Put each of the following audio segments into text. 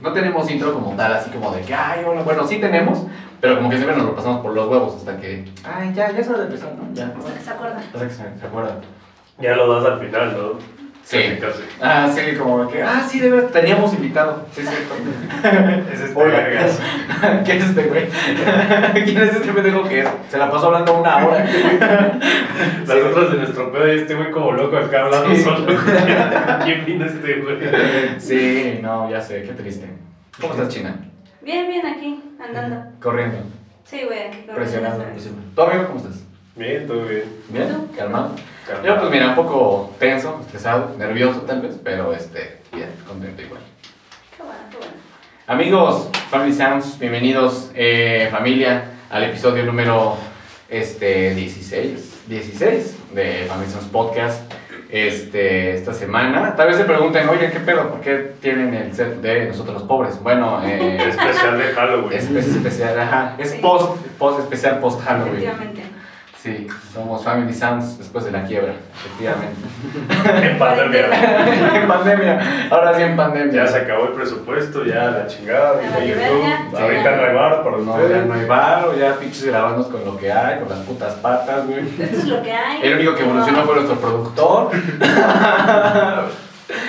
No tenemos intro como tal, así como de que, ay, hola. Bueno, sí tenemos, pero como que siempre nos lo pasamos por los huevos hasta que, ay, ya, ya es hora de empezar, ¿no? Ya. Hasta que se. Hasta que se, se acuerdan. Ya lo das al final, ¿no? Sí. Ah, sí, como que, ah, sí, de verdad, teníamos invitado. Sí, sí. Es este Hola. vergas. ¿Quién es este güey? ¿Quién es este pendejo que es? Se la pasó hablando una hora. Las otras de nuestro pedo y este güey como loco acá hablando Sí. solo. ¿Quién vino este güey? Sí, no, ya sé, qué triste. ¿Cómo estás, China? Bien, bien, aquí, andando. Corriendo, Sí, güey, aquí. corriendo presionando. presionando. ¿Tú, amigo, cómo estás? Bien, todo bien. ¿Bien? ¿Calmado? Calmado. Yo, pues mira, un poco tenso, estresado, nervioso tal vez, pero este, bien, contento igual. Qué bueno, qué bueno. Amigos, Family Sounds, bienvenidos, eh, familia, al episodio número este, 16, 16 de Family Sounds Podcast. Este, esta semana, tal vez se pregunten, oye, ¿qué pedo? ¿Por qué tienen el set de nosotros los pobres? Bueno, eh, Especial de Halloween. es, es especial, ajá, es Sí. post, post especial post Halloween. Efectivamente. Sí, somos Family Sounds después de la quiebra, efectivamente. En pandemia. en pandemia, ahora sí en pandemia. Ya se acabó el presupuesto, ya la chingada, Ya dijo YouTube. verga. Ahorita no hay bar para No, ustedes. ya no hay varo, ya pinches grabando con lo que hay, con las putas patas, güey. Esto es lo que hay. El único que evolucionó fue nuestro productor.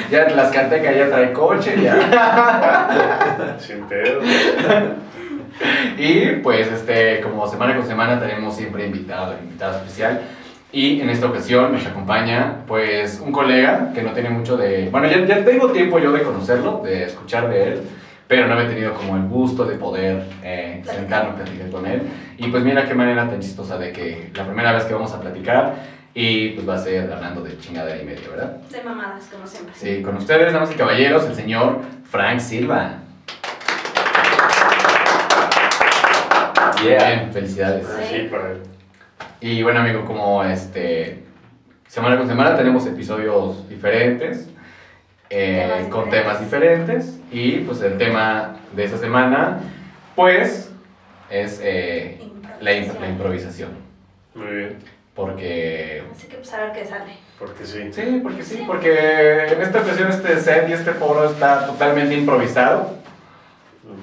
ya las Canteca ya trae coche, ya. Sin pedo. Y pues, este, como semana con semana tenemos siempre invitado, invitado especial. Y en esta ocasión nos acompaña, pues, un colega que no tiene mucho de... Bueno, ya, ya tengo tiempo yo de conocerlo, de escuchar de él, pero no he tenido como el gusto de poder eh, sentarme a platicar con él. Y pues mira qué manera tan chistosa de que la primera vez que vamos a platicar y pues va a ser hablando de chingadera y medio, ¿verdad? De mamadas, como siempre. Sí, con ustedes, damas y caballeros, el señor Frank Silva. Bien, felicidades. Sí, para él. Y bueno, amigo, como este semana con semana tenemos episodios diferentes, eh, Temas con diferentes. temas diferentes, y pues el tema de esta semana, pues, es eh, la, imp- la improvisación. Muy bien. Porque Así que pues a ver qué sale. Porque sí. Sí, porque sí, porque en esta ocasión este set y este foro está totalmente improvisado.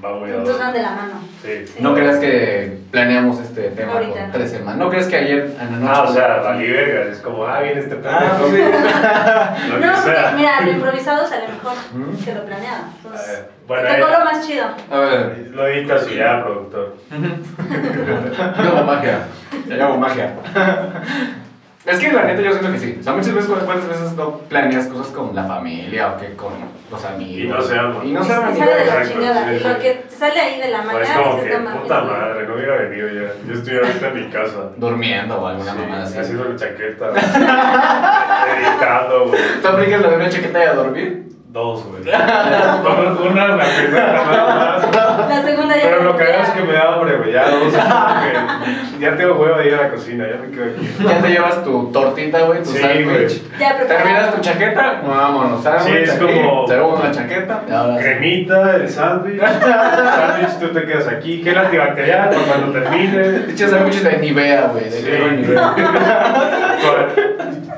Va muy a Juntos van de la mano. Sí. Sí. No creas que planeamos este tema Ahorita con no. tres semanas. No creas que ayer en la noche. Ah, o sea, valí vergas. Es como, ah, viene este Ah, sí. Lo No, que porque mira, lo improvisado sale mejor Mm. que lo planeado. A Entonces, Bueno, te tocó lo más chido. A ver, lo editas y ya, productor. yo hago magia. Yo hago magia. Es que la neta yo siento que sí. O sea, muchas veces, ¿cuántas veces no planeas cosas con la familia o que con los amigos? Y no se arman. Y no se ni sale de la chingada. sí, Y sí. lo que sale ahí de la Pues mañana como dices, que, puta güey". madre, no hubiera venido ya. Yo estoy ahorita en mi casa. Durmiendo o alguna Sí, mamada así. haciendo mi chaqueta. Editando, güey. ¿Tú aplicas la de una chaqueta y a dormir? Dos, güey. Una, la primera nada más. La segunda ya. Pero lo que hago es que me da hambre, güey. Ya dos. Ya tengo huevo de ir a la cocina, ya me quedo aquí. Ya te llevas tu tortita, güey, tu Sí, sándwich. Terminas tu chaqueta, vámonos, sándwich. Sí, es como- Tenemos la chaqueta. Cremita, el sándwich. sándwich, tú te quedas aquí. Gel antibacterial para cuando termine. Pinches sándwiches de Nivea, güey, de Sí. crema de Nivea.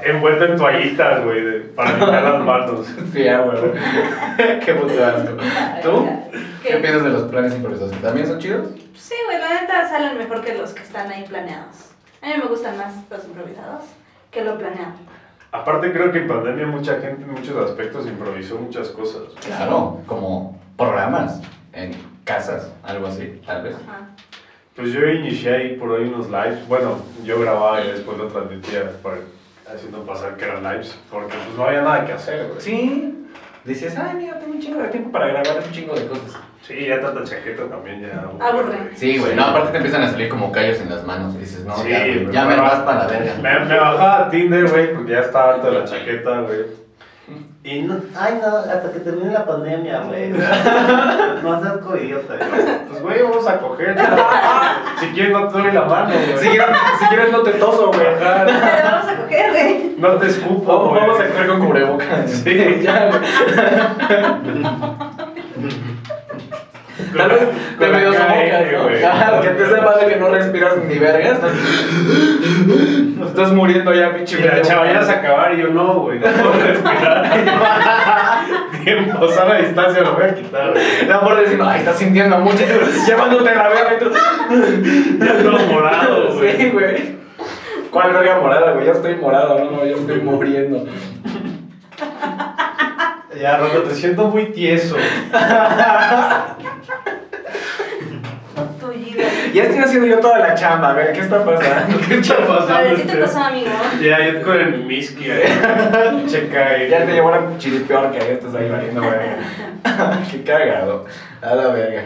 Envuelto en toallitas, güey, para limpiar las manos. Sí, ah, güey. Qué puto asco. ¿Tú? ¿Qué ¿Qué? piensas de los planes improvisados? ¿También son chidos? Sí, güey, la neta salen mejor que los que están ahí planeados. A mí me gustan más los improvisados que lo planeado. Aparte, creo que en pandemia mucha gente en muchos aspectos improvisó muchas cosas. Claro, como programas en casas, algo así, tal vez. Ajá. Pues yo inicié ahí por ahí unos lives. Bueno, yo grababa y después lo transmitía por- haciendo pasar que eran lives. Porque pues no había nada que hacer, güey. Sí. Dices, ay, mira, tengo un chingo de tiempo para grabar un chingo de cosas. Sí, ya tanta chaqueta también ya. Aburre. Sí, güey, no, aparte te empiezan a salir como callos en las manos y dices, no, Sí, ya, güey, ya me vas para la verga. Me, me bajaba a Tinder, güey, porque ya estaba harto de la chaqueta, güey. Y no, Ay, no, hasta que termine la pandemia, güey. No seas coidiota, güey. pues güey, vamos a coger. si quieres no te doy la mano, güey. Si quieres, si quieres no te toso, güey. Pero vamos a coger, güey. No te escupo, Vamos, vamos a coger con cubrebocas. Sí. ya, güey. Tal vez te medio sofocas, ¿no? que te sepa de que no respiras ni vergas. ¿no? Estás muriendo ya, pinche. Y la chava ya se acabar y yo no, güey. No puedo respirar. tiempo, sana distancia, lo voy a quitar. La amor diciendo, ay, estás sintiendo mucho llevándote a la verga y tú. Ya todo morado, güey. Sí, güey. ¿Cuál verga morada, güey? Ya estoy morado, no, no, ya estoy muriendo. Ya, Rondo, te siento muy tieso. Ya estoy haciendo yo toda la chamba, a ver, ¿qué está pasando? ¿Qué está A ver, pasando? ¿qué te pasó, amigo? Ya, yo con el whisky ahí. Checa ahí. Ya te llevó la chiripeor que ahí estás ahí valiendo, verga. Qué cagado. A la verga.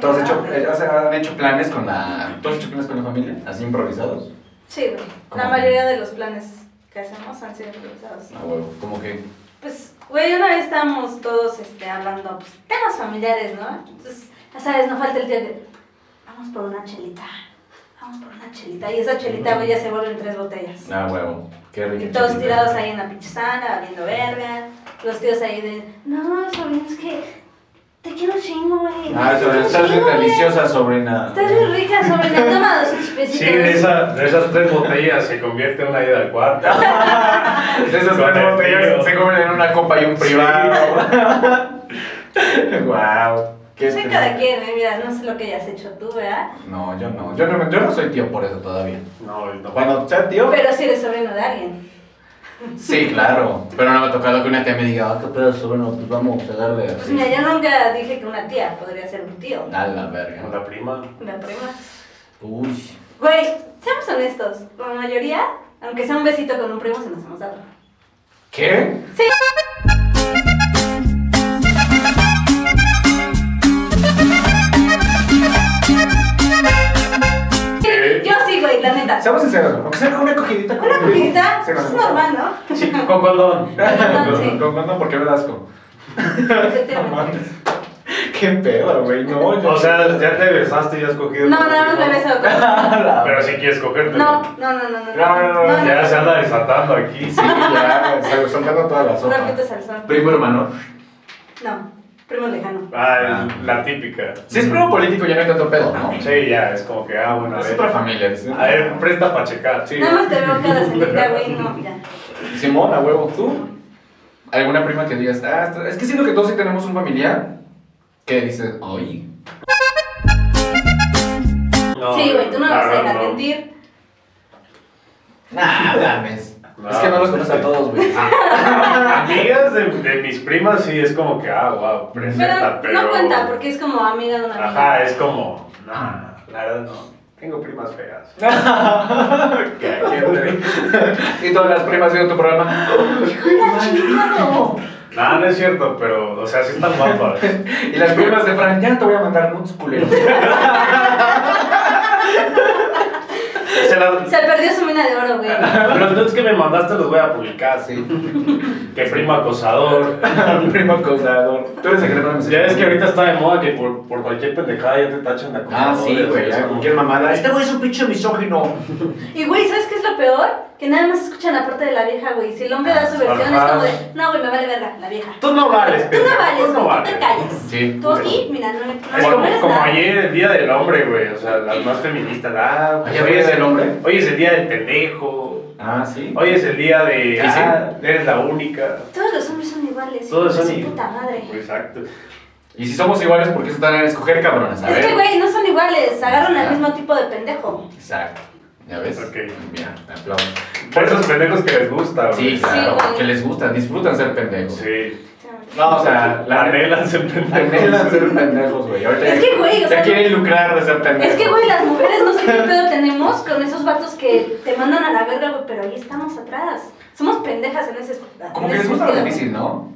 ¿Todos hecho, eh, o sea, han hecho planes con la. ¿Todos hecho planes con la familia? ¿Así improvisados? Sí, güey. ¿Cómo? La mayoría de los planes que hacemos han sido improvisados. Ah, huevo. Como que. Pues, güey, una vez estábamos todos este, hablando, pues, temas familiares, ¿no? Entonces, ya sabes, no falta el día de, vamos por una chelita, vamos por una chelita. Y esa chelita, güey, ya se vuelven tres botellas. Ah, huevo. Qué rico. Y todos tirados ahí en la pinche sala, valiendo verga. Los tíos ahí de, no, sobrino, es que te quiero chingo, güey. Ah, estás bien deliciosa, sobrina. Estás bien rica, sobrina, toma dos besitos. Sí, de, esa, de esas tres botellas se convierte en una ida al cuarto. De esas Con tres el botellas se comen en una copa y un privado. wow. Qué Soy cada quien, eh, mira, no sé lo que hayas hecho tú, ¿verdad? No, yo no. Yo no, yo no soy tío por eso todavía. No, no. Cuando sea tío, Pero sí eres sobrino de alguien. Sí, claro. Pero no me ha tocado que una tía me diga, ah, qué pedazo, bueno, pues vamos a darle Pues mira, yo nunca dije que una tía podría ser un tío. A la verga. Con la prima. Una prima. Uy. Güey, seamos honestos, la mayoría, aunque sea un besito con un primo, se nos hemos dado. ¿Qué? ¿Qué? Seamos sinceros, aunque sea una cogidita con Una cogidita, nos es normal, ¿no? Sí, con condón. sí. Con condón porque me da asco. No. Qué pedo, güey. No, yo. O sea, ya te besaste y has cogido. No, más primo. me beso con. La- Pero si quieres cogerte. No, no, no, no, no. No, no, no, Ya se anda desatando aquí. Sí, ya, se- soltando toda la No sopa. repites al sol. Primo hermano. No, primo lejano. Ah, el- la típica. Si es primo político, ya no hay tanto pedo, ¿no? Sí, ya, es como que, ah, bueno, a Es otra familia. A ver, presta para checar. Sí. Nada más te veo cada salida, güey, no, ya. Simón, a huevo, tú. ¿Alguna prima que digas, ah, es que siento que todos sí tenemos un familiar que dices, ay, No, Sí, güey, tú no vas a dejar mentir. nah, mames. No, es que no los conoces a todos, güey. Amigas de, de mis primas sí es como que, ah, wow, presenta, Pero pero. no cuenta, porque es como amiga de una amiga. Ajá, es como, nah, la verdad no. Tengo primas feas. ¿Qué? ¿Qué? y todas las primas viendo tu programa. Nah, no es cierto, pero, o sea, sí están guapas. Y las primas de Fran, ya te voy a mandar nudes culeros. Se la- Se perdió su mina de oro, güey. Los nudes que me mandaste los voy a publicar. Sí. Que primo acosador. Primo acosador. Tú eres el que le pones Ya ves que ahorita está de moda que por, por cualquier pendejada ya te tachan de acosador. Ah, sí, güey, cualquier mamada. Este güey es un pinche misógino. Y, güey, ¿sabes qué es lo peor? Que nada más escuchan la parte de la vieja, güey. Si el hombre da su versión, es como de, no, güey, me vale verga, la vieja. Tú no vales, Tú no vales, tú no güey, tú vales. te calles. Sí. Tú aquí, mira, no, no, Es como, como ayer el día del hombre, güey. O sea, las más feministas. Ah, pues ¿Ayer hoy fue es el hombre? Hoy es el día del pendejo. Ah, sí. Hoy es el día de. Ah, eres la única. Todos los hombres son iguales. Todos son de su i- puta madre. Exacto. Y si somos iguales, ¿por qué se están a escoger cabrones? A Es ver. que, güey, no son iguales. Agarran al mismo tipo de pendejo. Exacto. ¿Ya ves? Ok. Mira, me aplaudo. Por esos pendejos que les gusta, güey. Sí, claro. que les gusta, disfrutan ser pendejos. Sí. No, o sea, La la anhelan ser pendejos. anhelan ser pendejos, güey. Ahorita Es que, güey, o sea, quieren lucrar de ser pendejos. Es que, güey, las mujeres no sé qué pedo tenemos con esos vatos que te mandan a la verga, güey, pero ahí estamos atrás. Somos pendejas en ese Como en que les gusta lo difícil, ¿no?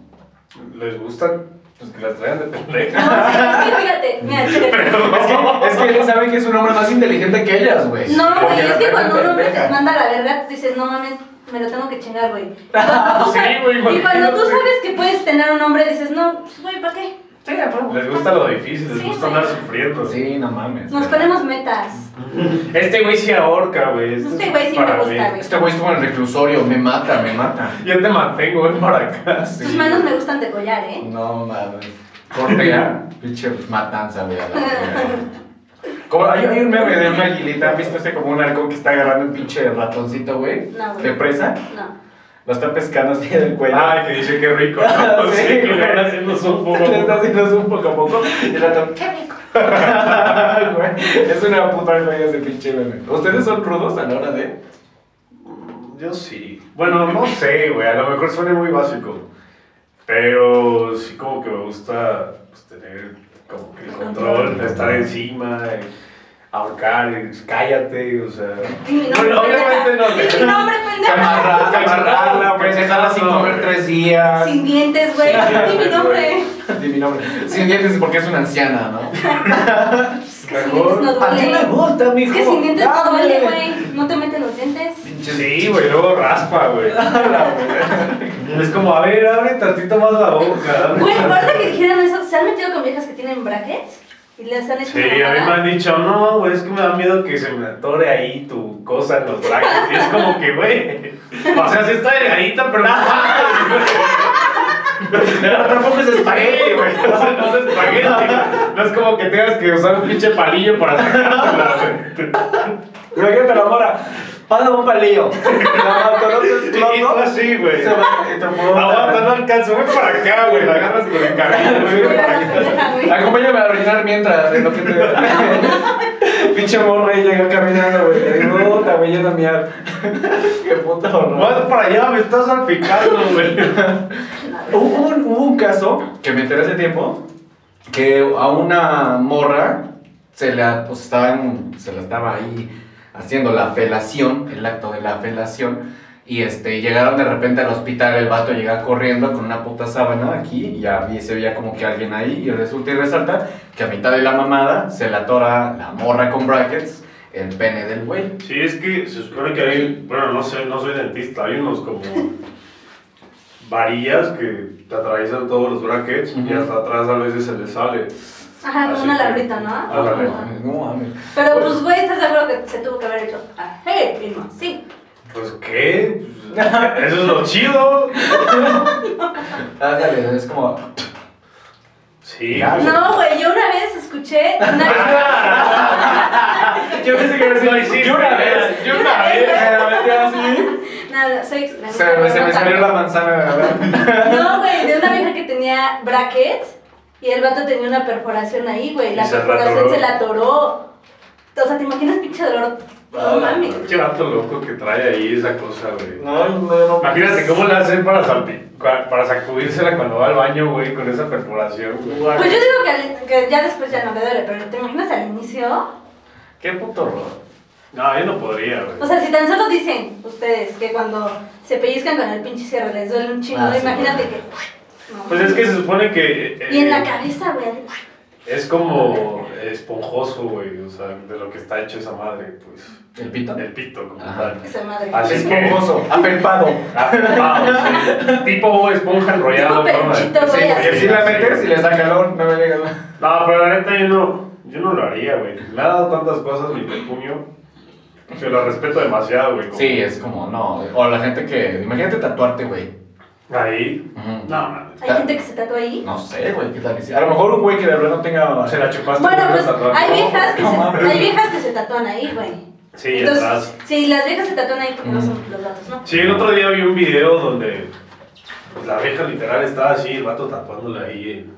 Les gusta pues, que las traigan de pendejas. No, es que fíjate, mira, chécate. Es que, es que ellos saben que es un hombre más inteligente que ellas, güey. No, güey, es que cuando un hombre te manda a la verga, tú dices, no mames, me lo tengo que chingar, güey. Y cuando tú Sí, sabes- güey, Y cuando tú sabes que puedes tener un hombre, dices, no, pues, güey, ¿para qué? Sí. Les gusta lo difícil, les Sí, gusta andar sufriendo. Sí, no mames. Nos ponemos metas. Este güey sí ahorca, güey. Este es güey sí para me gusta, güey. Este güey estuvo en el reclusorio, me mata, me mata. Yo te mantengo, ven para acá. Sí. Tus manos me gustan de collar, ¿eh? No mames. Cortea, pinche matanza, güey. Como hay, hay un meme de una aguilita, ¿han visto ese como un halcón que está agarrando un pinche ratoncito, güey? No, güey. ¿De presa? No. lo está pescando así del cuello. Ay, que dice que rico. ¿no? Sí, Sí, que le haciendo un poco. Le está haciendo un poco a poco y el rato, ¡qué rico! Güey, es una puta joya ese pinche meme. ¿Ustedes son rudos a la hora de...? Yo sí. Bueno, no sé, güey. A lo mejor suena muy básico. Pero sí, como que me gusta pues, tener el control, de estar encima, eh, ahorcar, eh, cállate, o sea. Di mi nombre, Bueno, obviamente no. Mi nombre, pendeja. Amarrarla, amarrarla, güey, dejarla sin comer tres días. Sin dientes, güey. Di mi nombre. Di mi nombre. Sin dientes porque es una anciana, ¿no? Es que sin dientes no A ti me duele. gusta, Es mijo. que sin dientes no duele, güey. No te meten los dientes. Sí, güey, luego raspa, güey. es como, a ver, abre tantito más la boca. Güey, ahorita que dijeron eso, ¿se han metido con viejas que tienen brackets? Y les han hecho Sí, a mí me han dicho, no, güey, es que me da miedo que se me atore ahí tu cosa en los brackets. Y es como que, güey, o sea, sí está delgadita, pero no Pero tampoco es espagueti, güey. No, sé, no es espagueti. No es como que tengas que usar un pinche palillo para sacártela, güey. Imagínate la mora. Pásame un palillo. La Y tú así, güey. Aguanta, no alcanzo. Ven para acá, güey. La agarras con el cabello, güey. Acompáñame a orinar mientras, en lo que te. Pinche morra y llega caminando, güey. Puta, güey, miar. Qué puta Vas horror. para allá, me estás salpicando, güey. Hubo un, hubo un caso que me enteré hace tiempo que a una morra se la, pues estaba en- se la estaba ahí haciendo la felación, el acto de la felación. Y este, llegaron de repente al hospital, el vato llega corriendo con una puta sábana aquí y ya vi- se veía como que alguien ahí y resulta y resalta que a mitad de la mamada se le atora la morra con brackets el pene del güey. Sí, es que se supone que hay, bueno, no sé, no soy dentista, hay unos como varillas que te atraviesan todos los brackets y Ujú. hasta atrás a veces se les sale. Ajá, Así una labrita, ¿no? No mames. Pero pues, güey, ¿estás seguro que se tuvo que haber hecho? Ah, hey, primo, sí. Pues, ¿qué? Pues, Eso es lo chido. Ándale, es como. Sí. Pues, No, güey, yo una vez escuché una Yo pensé que Lo hiciste, Yo una vez, yo una vez. Me así. No, no, soy. Se, me- se me no salió la manzana, ¿verdad? No, güey, de una vieja que tenía brackets y el vato tenía una perforación ahí, güey. La perforación se la atoró. O sea, ¿te imaginas pinche dolor? No mames. Qué vato loco que trae ahí esa cosa, güey. No, no, no. Imagínate cómo le hacen para, salpi- para sacudírsela cuando va al baño, güey, con esa perforación, güey. Pues yo digo que, al- que ya después ya no le duele, pero ¿te imaginas al inicio? Qué puto horror. No, yo no podría, güey. O sea, si tan solo dicen ustedes que cuando se pellizcan con el pinche cierre les duele un chingo, Ah, sí, imagínate que... no Pues es que se supone que. eh, Y en la cabeza, güey. Es como esponjoso, güey, o sea, de lo que está hecho esa madre, pues. ¿El pito? El pito, como Ajá. tal. Esa madre. Así Es es que- esponjoso, afelpado. Ah, sí. Tipo esponja enrollado. Tipo peluchito, güey, Sí, así. Que si la metes y le da calor, no me llega. No, pero la neta yo no, yo no lo haría, güey. Me ha dado tantas cosas mi pecuño que lo respeto demasiado, güey. Sí, es como, no. O la gente que. Imagínate tatuarte, güey. Ahí. No, man. Hay gente que se tatúa ahí. No sé, güey, qué tal. que sí? A lo mejor un güey que de verdad no tenga. Se la chupaste Bueno, pues hay viejas, que No se, mames. hay viejas que se tatúan ahí, güey. Sí, Entonces, atrás. sí, las viejas se tatúan ahí porque no Mm. son los gatos, ¿no? Sí, el otro día vi un video donde pues, la vieja literal estaba así, el vato tatuándole ahí en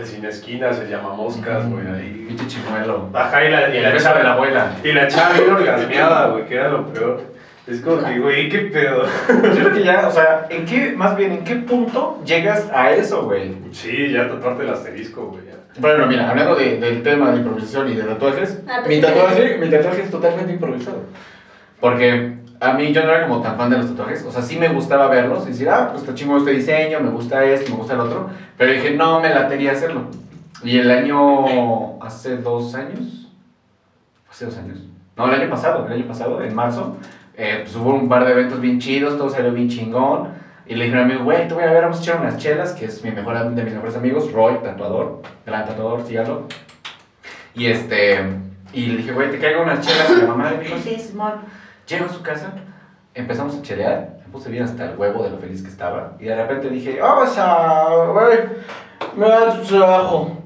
el sin esquinas, se llama moscas, güey, ahí. Pinche chimuelo. Ajá, y la, y Y la de la chava, abuela. y la chava bien orgasmeada, güey, que era lo peor. Es como que, güey, qué pedo. Yo creo que ya, o sea, ¿en qué, más bien, en qué punto llegas a eso, güey? Sí, ya tatuarte el asterisco, güey. Bueno, mira, hablando de- del tema de improvisación y de tatuajes, Ah, pues mi, tatuaje, mi tatuaje es totalmente improvisado. Porque a mí yo no era como tan fan de los tatuajes. O sea, sí me gustaba verlos y decir, ah, pues está chingo este diseño, me gusta esto, me gusta el otro. Pero dije, no, me latería hacerlo. Y el año, hace dos años, hace dos años, no, el año pasado, el año pasado, en marzo, eh, pues hubo un par de eventos bien chidos, todo salió bien chingón. Y le dije a mi amigo, güey, te voy a ver, vamos a echar unas chelas, que es mi mejor, de mis mejores amigos, Roy, tatuador, gran tatuador, síganlo. Y este, y le dije, güey, te caigo unas chelas. Y la mamá me dijo, sí, Simón. Llego a su casa, empezamos a chelear, me puse bien hasta el huevo de lo feliz que estaba. Y de repente dije, vamos a, güey, me da tu trabajo.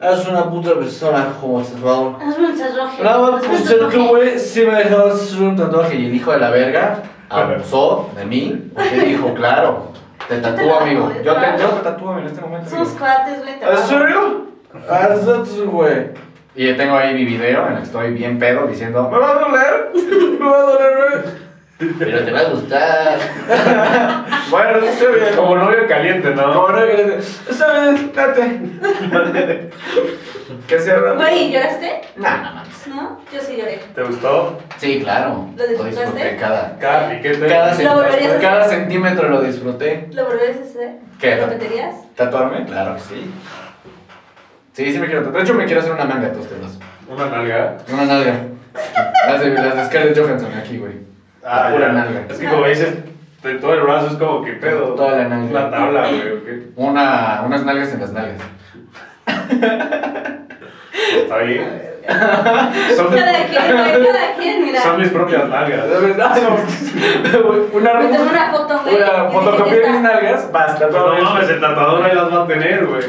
Es una puta persona como tatuador. Hazme un tatuaje. Nada más por un ser tú, güey, sí me dejabas hacer un tatuaje. Y el hijo de la verga abusó de mí, porque dijo, claro, te tatúo, amigo. Yo te, yo te tatúo en este momento. Somos cuates, güey. ¿En serio? Ah, eso, güey. Y tengo ahí mi video en el que estoy bien pedo diciendo, me va a doler, me va a doler, güey. Pero te va a gustar. bueno, está bien. Como novio caliente, ¿no? Como no, está bien, date. ¿Qué se habla? Güey, ¿lloraste? Nah, no mames. ¿No? Yo sí lloré. ¿Te gustó? Sí, claro. ¿Lo disfrutaste? disfruté cada, Cada piquete. cada, ¿Lo volverías a centímetro, hacer? cada centímetro lo disfruté. ¿Lo volverías a hacer? ¿Qué? ¿Lo repetirías? ¿Tatuarme? Claro que sí. Sí, sí me quiero tatuar. De hecho, me quiero hacer una manga de tus temas. Una nalga. Una nalga. Las de, las de Scarlett Johansson aquí, güey. La pura nalga. Es que como dices, de todo el brazo es como que pedo. Toda la nalga. Una tabla, güey, ¿o qué? Una, unas nalgas en las nalgas. Está bien. Son, Cada quien, güey, cada quien, mira. son mis propias nalgas. De verdad, una, una foto, güey. una fotocopia de mis nalgas, basta, Pero no mames, el tatuador ahí las va a tener, güey.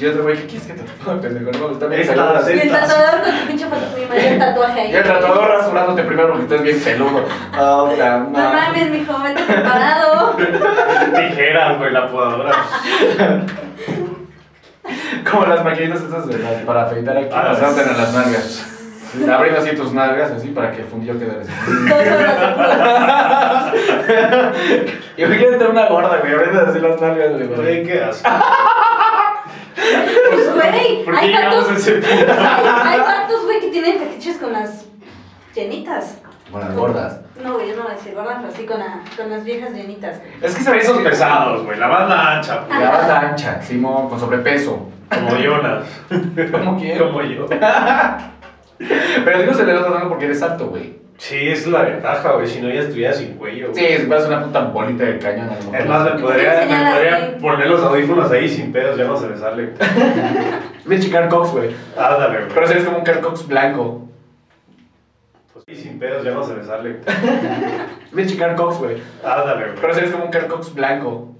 Y otro güey, ¿qué quieres que te ponga, pendejo? No me gusta bien Estas. Y el tatuador con tu pinche foto, mi mayor tatuaje ahí. Y el tatuador rasurándote primero porque estás bien peludo. Oh, la No mames, mijo, vete preparado. Tijeras, güey, la podadora. Como las maquinitas estas de las- para afeitar aquí, Ah, sí. en las nalgas. Abriendo así tus nalgas, así, para que el fundillo quede así. Dos horas. Imagínate una gorda, güey, abriendo así las nalgas, güey. Güey, qué asco. Pues, güey, ¿Por qué hay llegamos a patos. ese punto? Hay, hay patos, güey, que tienen fetiches con las llenitas. Con las gordas. No, güey, yo no voy a decir gordas, pero sí con, la- con las viejas llenitas. Es que sabes Esos pesados, güey, la banda ancha, güey. La banda ancha, Simón, con sobrepeso. Como Jonas. ¿Cómo quiero? Como yo. Pero a no se le va tratando porque eres alto, güey. Sí, es la ventaja, güey. Si no, ya estuviera sin cuello. Sí, güey. si fueras una puta bolita de cañón. a. Es más, me podría, me podría poner los audífonos ahí sin pedos, ya no se me sale. Pinche Carl Cox, güey. Ándale, güey. Pero si eres como un Carl Cox blanco. Sí, sin pedos ya no se me sale. Pinche Carl Cox, güey. Ándale, güey. Pero si eres como un Carl Cox blanco.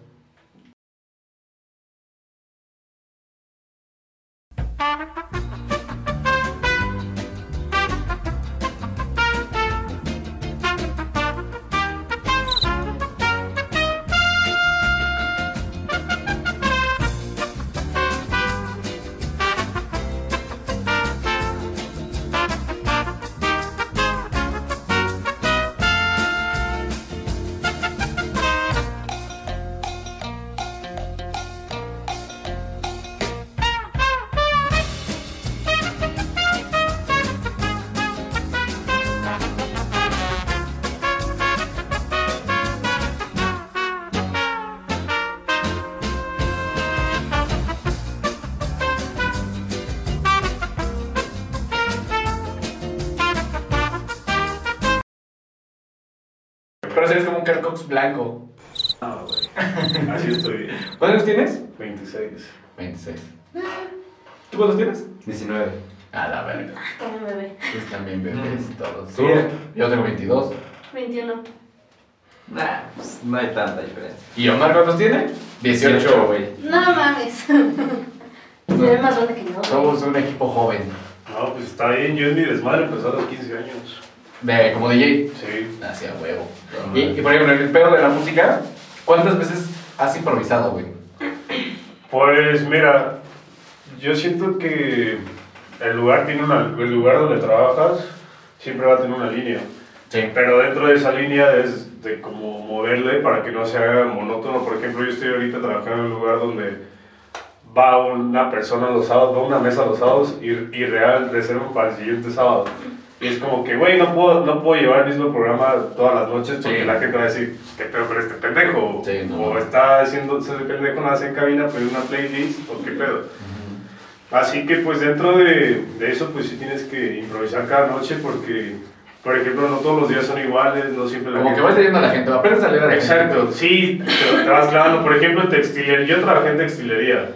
Cox blanco. Ah, güey. Así estoy. ¿Cuántos años tienes? 26. 26. ¿Tú cuántos tienes? 19. A la verga. Como bebé. Pues también bebés y todos. ¿Tú? Yo tengo 22. 21. Nah, pues no hay tanta diferencia. ¿Y Omar cuántos tiene? 18, güey. No mames. Se ve más grande que yo. Somos un equipo joven. No, pues está bien. Yo en mi desmadre empecé a los 15 años. De, como DJ. Sí. Hacia huevo. Y, y por ejemplo, en el pedo de la música, ¿cuántas veces has improvisado, güey? Pues mira, yo siento que el lugar tiene una, el lugar donde trabajas siempre va a tener una línea. Sí. Pero dentro de esa línea es de como moverle para que no se haga monótono. Por ejemplo, yo estoy ahorita trabajando en un lugar donde va una persona los sábados, va una mesa los sábados y, y real reserva para el siguiente sábado. Y es como que, güey, no puedo, no puedo llevar el mismo programa todas las noches porque Sí. la gente va a decir, ¿qué pedo con este pendejo? Sí, no. O está haciendo, ese pendejo no hace en cabina, pero una playlist, o qué pedo. Así que pues dentro de, de eso pues sí tienes que improvisar cada noche porque, por ejemplo, no todos los días son iguales, no siempre la Como que gente- vas leyendo a la gente, aprendes a leer a la gente. Exacto, sí, te, te vas clavando. Por ejemplo, textilería, yo trabajé en textilería,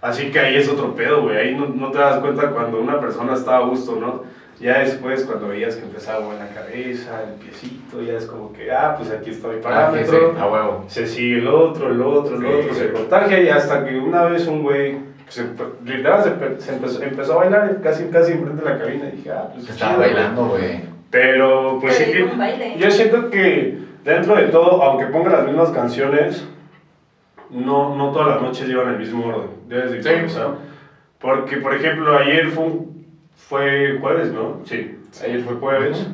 así que ahí es otro pedo, güey. Ahí no, no te das cuenta cuando una persona está a gusto, ¿no? Ya después, cuando veías que empezaba buena cabeza, el piecito, ya es como que, ah, pues aquí está mi Ah, sí, sí, parámetro. a huevo. Se sigue el otro, el otro, el Sí, otro, sí. se contagia y hasta que una vez un güey, se, literal, se, se empezó, empezó a bailar casi, casi enfrente de la cabina y dije, ah, pues Estaba chido, bailando, güey. Pero, pues sí. Yo siento que dentro de todo, aunque ponga las mismas canciones, no, no todas las noches llevan el mismo orden. Debes de Sí. Porque, por ejemplo, ayer fue, un- fue jueves, ¿no? Sí, ayer fue jueves.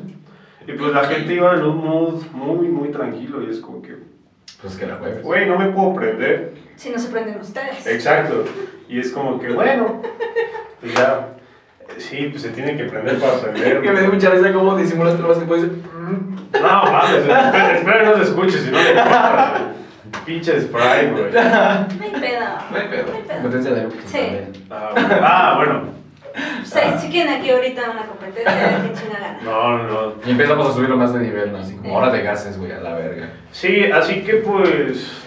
Y pues la gente iba en un mood muy, muy tranquilo y es como que, Pues que la jueves. güey, no me puedo prender. Si no se prenden ustedes. Exacto. Y es como que, bueno, pues ya, sí, pues se tiene que prender para prender. Que me dio mucha risa cómo disimulas lo más que puedes decir. "Mm". No, mames, espera, espera no se escuche, si no le. Pinche spray, güey. No hay pedo. No hay pedo. No hay pedo. Competencia de Sí. Ah, bueno. Ah, bueno. Si, quieren aquí ahorita una competencia, que chinga gana. No, no, no. Y empezamos a subirlo más de nivel, ¿no? Así como Sí. hora de gases, güey, a la verga. Sí, así que pues.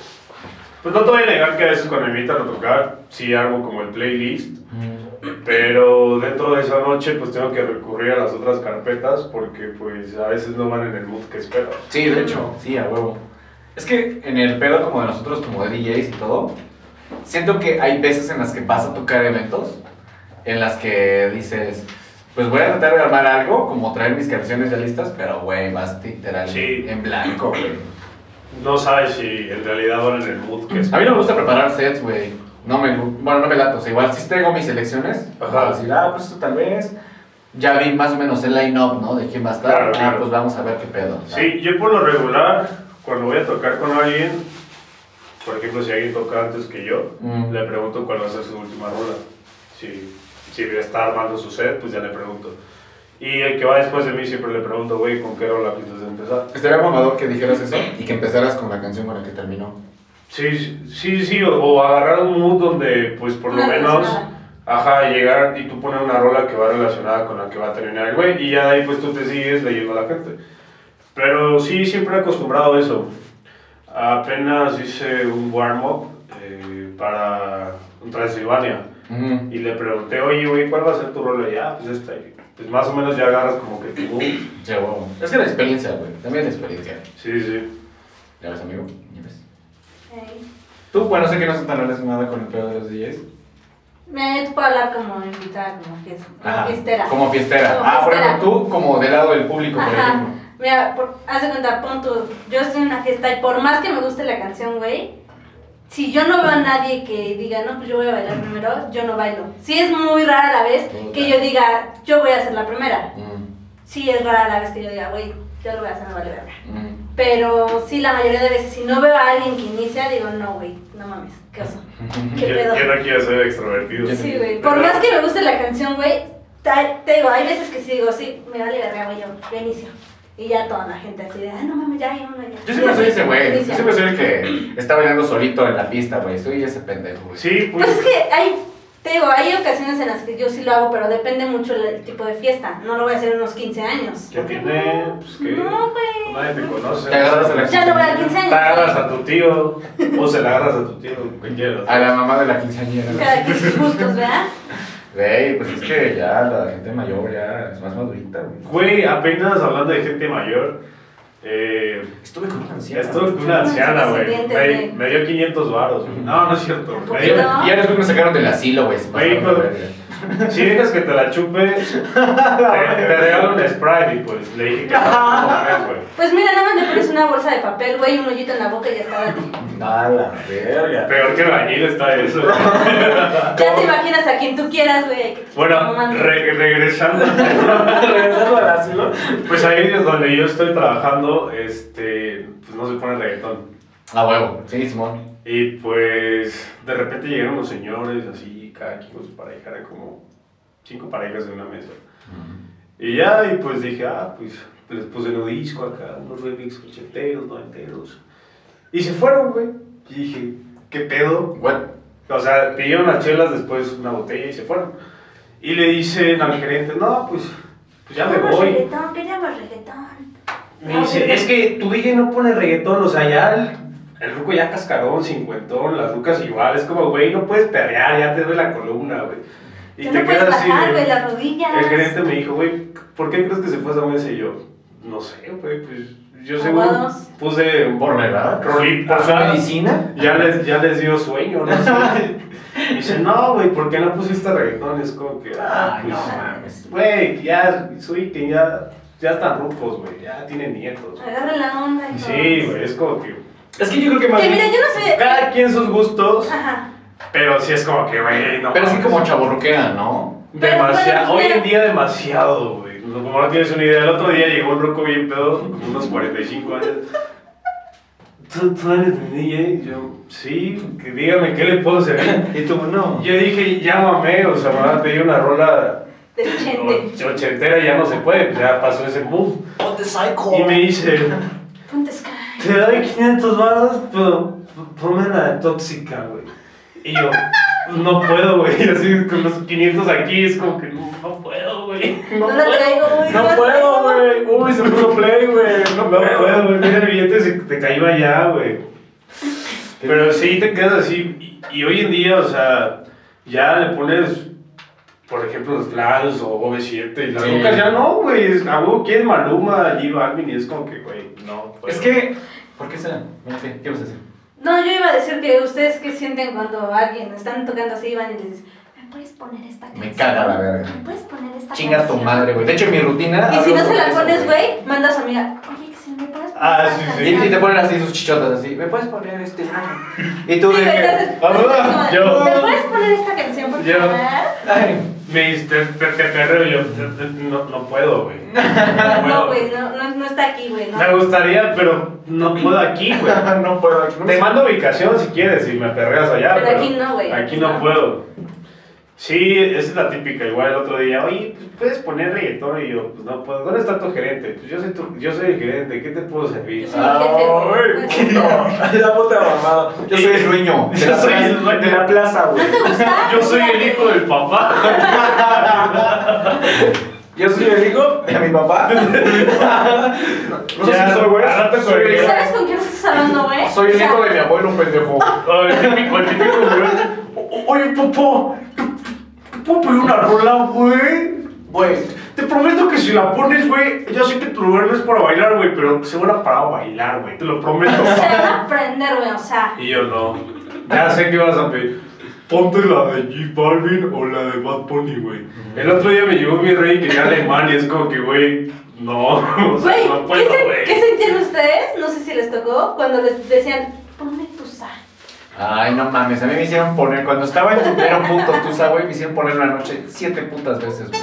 Pues no te voy a negar que a veces cuando me invitan a tocar, sí hago como el playlist. Pero dentro de esa noche, pues tengo que recurrir a las otras carpetas porque, pues, a veces no van en el mood que espero. Sí, de hecho, sí, a huevo. Es que en el pedo como de nosotros, como de DJs y todo, siento que hay veces en las que vas a tocar eventos, en las que dices, pues voy a tratar de armar algo, como traer mis canciones ya listas, pero güey, vas literal Sí. en blanco, güey. No sabes si en realidad van en el mood que A espero. mí no me gusta preparar sets, güey. No me, bueno, no me lato, o sea, igual sí tengo mis selecciones, Ajá. decir, ah, pues esto tal vez, ya vi más o menos el line-up, ¿no? De quién va a estar, Claro, claro. pues vamos a ver qué pedo. Sí, yo por lo regular, cuando voy a tocar con alguien, por ejemplo, si alguien toca antes que yo, Mm. le pregunto cuál va a ser su última rola. Si, si está armando su set, pues ya le pregunto. Y el que va después de mí siempre le pregunto, güey, ¿con qué rola piensas empezar? Estaría mamador que dijeras eso y que empezaras con la canción con la que terminó. Sí, sí, sí, o, o agarrar un mood donde, pues por lo menos, ajá, llegar y tú poner una rola que va relacionada con la que va a terminar el güey, y ya de ahí pues tú te sigues leyendo a la gente. Pero sí, siempre he acostumbrado a eso. Apenas hice un warm-up eh, para un Y le pregunté, oye, güey, ¿cuál va a ser tu rola? Ya, pues esta. Y, Pues más o menos ya agarras como que tu mood. Ya, huevo. Es que la experiencia, güey. También la experiencia. Sí, sí. ¿Ya ves, amigo? ¿Ya ves? Tú, bueno, sé que no estás tan relacionada con el pedo de los DJs. Me puedo hablar como invitada, como, fies- como fiestera. Como fiestera. Como ah, por fiestera. ejemplo, tú como del lado del público, por ejemplo. Mira, por, haz de cuenta, pon tu, yo estoy en una fiesta y por más que me guste la canción, güey, si yo no veo a nadie que diga, no, pues yo voy a bailar primero, yo no bailo. Sí es muy rara la vez que yo diga, yo voy a ser la primera. Mm, Sí es rara la vez que yo diga, güey, yo lo voy a hacer, me vale verga. mm. Pero sí, la mayoría de veces, si no veo a alguien que inicia, digo, no, güey, no mames, qué oso. ¿Qué ¿Quién, pedo? quién no quiere ser extrovertido? Sí, güey. Por más que me guste la canción, güey, te digo, hay veces que sí digo, sí, me vale verga, güey, yo, yo inicio. Y ya toda la gente así de, ah, no mames, ya hay uno ya. Yo siempre soy ese güey. Yo siempre soy el que está bailando solito en la pista, güey. Soy ese pendejo, güey. Sí, Pues pues. es que hay, te digo, hay ocasiones en las que yo sí lo hago, pero depende mucho el tipo de fiesta. No lo voy a hacer en unos 15 años. ¿Qué tiene? Pues que. No, güey. Nadie te conoce. Te agarras a la Ya no voy a 15 Te años. agarras güey. a tu tío. O se la agarras a tu tío, quieras. A la mamá de la quinceañera. Cada quien sus gustos, ¿verdad? Güey, pues es que ya la gente mayor ya es más madurita, güey. Güey, apenas hablando de gente mayor. Eh, Estuve con una anciana. estuve con una anciana, güey. Me, dio 500 varos, güey. No, no es cierto. dio- ya, y ya después me sacaron del asilo, güey. Güey, Si dejas que te la chupes, te, te regalo un Sprite y pues le dije que no, güey. Pues mira, nada más le pones una bolsa de papel, güey, un hoyito en la boca y ya está. date. A la verga. Peor que bañil está eso. güey. Ya te imaginas a quien tú quieras, güey. Bueno, re- regresando. Regresando al asilo. Pues ahí es donde yo estoy trabajando, este, pues no se pone reggaetón. A huevo. Sí, Simón. Y pues de repente llegaron los señores así, cada quien con su pareja, eran como cinco parejas en una mesa. Y ya, y pues dije, ah, pues les puse un disco acá, unos remix ochenteros, noventeros. Y se fueron, güey. Y dije, ¿qué pedo? What? O sea, pidieron las chelas, después una botella y se fueron. Y le dicen al gerente, no, pues, pues ya me voy. reggaetón, queríamos reggaetón. Me dice, es que tu DJ no pone reggaetón, o sea, ya el, el ruco ya cascarón, cincuentón, las rucas igual, es como, güey, no puedes perrear, ya te duele la columna, güey. Y Ya te no quedas así, bajar, güey, las rodillas. El gerente me dijo, güey, ¿por qué crees que se fue esa mesa? Y yo, no sé, güey, pues yo seguro Aguados. puse Por la edad. rolita. Por su medicina. Ya les, ya les dio sueño, no sé. Y dice, no, güey, ¿por qué no pusiste reggaetón? Es como que, ah, Ay, pues, no mames. güey, ya, soy que ya ya están rucos, güey, ya tienen nietos. Agarren la onda. Sí, güey, es como que Es que yo creo que más Que mira, yo no sé. cada quien sus gustos, Ajá. pero sí es como que, güey, no Pero sí mames. como chaborruquera, ¿no? Pero, Demasiado, hoy en día demasiado, güey. Como no tienes una idea, el otro día llegó un roco bien pedo, como unos 45 años. ¿Tú, tú eres mi DJ? Yo, sí, que dígame qué le puedo servir. Y tú, no. Yo dije, mamé, o sea, me van a pedir una rola och- ochentera y ya no se puede, pues ya pasó ese move. Ponte psycho. Y me dice, Ponte. Te doy 500 baros, pero ponme la de tóxica, güey. Y yo, no puedo, güey, así con los 500 aquí, es como que no, no puedo, güey. No la traigo, güey. No puedo, güey. Uy, se puso play, güey. No No puedo. puedo, güey, mira el billete se te cayó allá, güey. Pero sí te quedas así. Y, y hoy en día, o sea, ya le pones, por ejemplo, los flash o OV7 y las Sí. rucas ya no, güey. Es, a huevo, ¿quién es Maluma, J Balvin? Y es como que, güey, no. puedo. Es que. ¿Por qué será? ¿Qué, ¿Qué vas a decir? No, yo iba a decir que ustedes qué sienten cuando alguien están tocando así y van y les dicen, ¿me puedes poner esta canción? Me caga la verga. ¿Me puedes poner esta Chingas tu canción?" madre, güey. De hecho, en mi rutina. Y si no se la pones, güey, manda a su amiga, oye, Ah, sí, sí. Y, canción?" y te ponen así sus chichotas así. ¿Me puedes poner este? Y tú Sí, de que. Ah, yo- ¿Me puedes poner esta canción, por Yo- favor? Ay, Me dice, te, te, te perreo y yo, te- no, no puedo, güey. No güey, no, no, no está aquí, güey, no. Me gustaría, pero no puedo aquí, güey. no puedo. no Te mando ubicación si quieres y me perreas allá. Pero aquí no, güey. Aquí no puedo. Sí, esa es la típica. Igual el otro día, oye, pues puedes poner reggaetón y yo, pues no puedo. ¿Dónde está tu gerente? Pues yo soy, tu, yo soy el gerente, ¿qué te puedo servir? Jefe. Ay, puto. La puta mamada. Yo soy el dueño. De Yo la, soy plaza, el dueño. de la plaza, güey. ¿No? Yo soy el hijo del papá. Yo soy el hijo de mi papá. No sé Ya, si soy güey. ¿Sabes con quién estás hablando, güey? Soy el hijo de mi abuelo, pendejo. Ay, el típico, el típico, güey. Oye, papá, ¿te puedo pedir una rola, güey? Güey, te prometo que si la pones, güey, ya sé que tu lugar no es para bailar, güey, pero se van a parar a bailar, güey, te lo prometo. Se van a aprender, güey, o sea. Y yo no. Ya sé que vas a pedir. Ponte la de J Balvin o la de Bad Bunny, güey. El otro día me llegó mi rey que era alemán y es como que, güey, no. O sea, no ¿qué, se-. ¿qué sentían ustedes? No sé si les tocó cuando les decían, ponme. Ay, no mames, a mí me hicieron poner, cuando estaba en su mero punto Tusa, güey, me hicieron poner una noche siete putas veces, güey.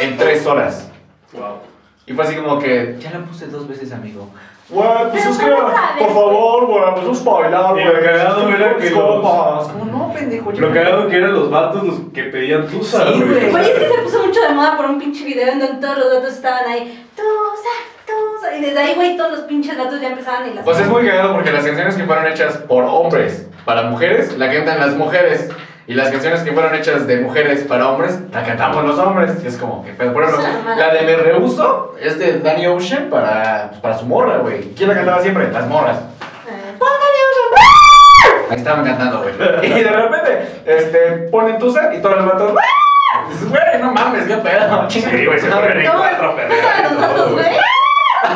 En tres horas. Wow. Y fue así como que, ya la puse dos veces, amigo. Güey, pues Pero es que, ¿cómo otra vez, por favor, güey, pues vamos a bailar, Y güey. lo cagado era que los- copas. Como, no, pendejo. Lo no". cagado que eran los vatos los que pedían tusa, Sí, güey. Güey, es que se puso mucho de moda por un pinche video en donde todos los gatos estaban ahí, tusa, tusa. Y desde ahí, güey, todos los pinches gatos ya empezaban y las. Pues es muy cagado porque las canciones que fueron hechas por hombres para mujeres, la cantan las mujeres. Y las canciones que fueron hechas de mujeres para hombres, la cantamos los hombres. Y es como que, pero, por ejemplo, la de Me Rehuso es de Danny Ocean para, pues, para su morra, güey. ¿Quién la cantaba siempre? Las morras. Eh, Ahí estaban cantando, güey. Y de repente, este, ponen tusa y todos los vatos, ¡ah! Dices, güey, no mames, qué pedo. Sí, tu güey, se ponen en cuatro ¿no perreas saben y los todo, gatos, güey. güey?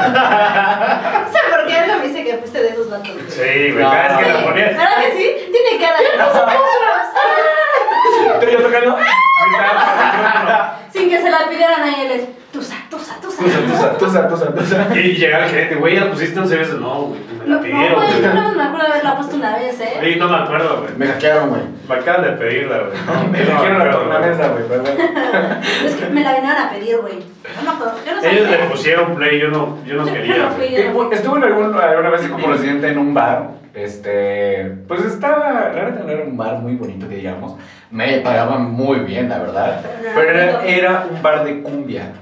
No sé por qué algo me dice Sí, güey, No. cada vez que la ponían. ¿Verdad que sí? Tiene cara de Estoy yo tocando. Sin que se la pidieran a él. Tusa, tusa, tusa. Tusa, tusa. Tusa, tusa, tusa. Y llega el gerente, güey, ya la pusiste 11 veces. No, güey, me No, la no, pidieron, güey, yo güey. no me acuerdo de haberla puesto una vez, ¿eh? Sí, no me acuerdo, güey. Me hackearon, güey. Me acaban de pedirla, güey. No, Me no hackearon la acuerdo, tornamesa, güey, perdón. Es que me la vinieron a pedir, güey. No puedo, yo no sé. Ellos le pusieron play, yo no, yo no quería. no Estuve en algún, alguna vez como residente en un bar. Este, pues estaba, la verdad no era un bar muy bonito que digamos. Me pagaban muy bien, la verdad. Pero era un bar de cumbia.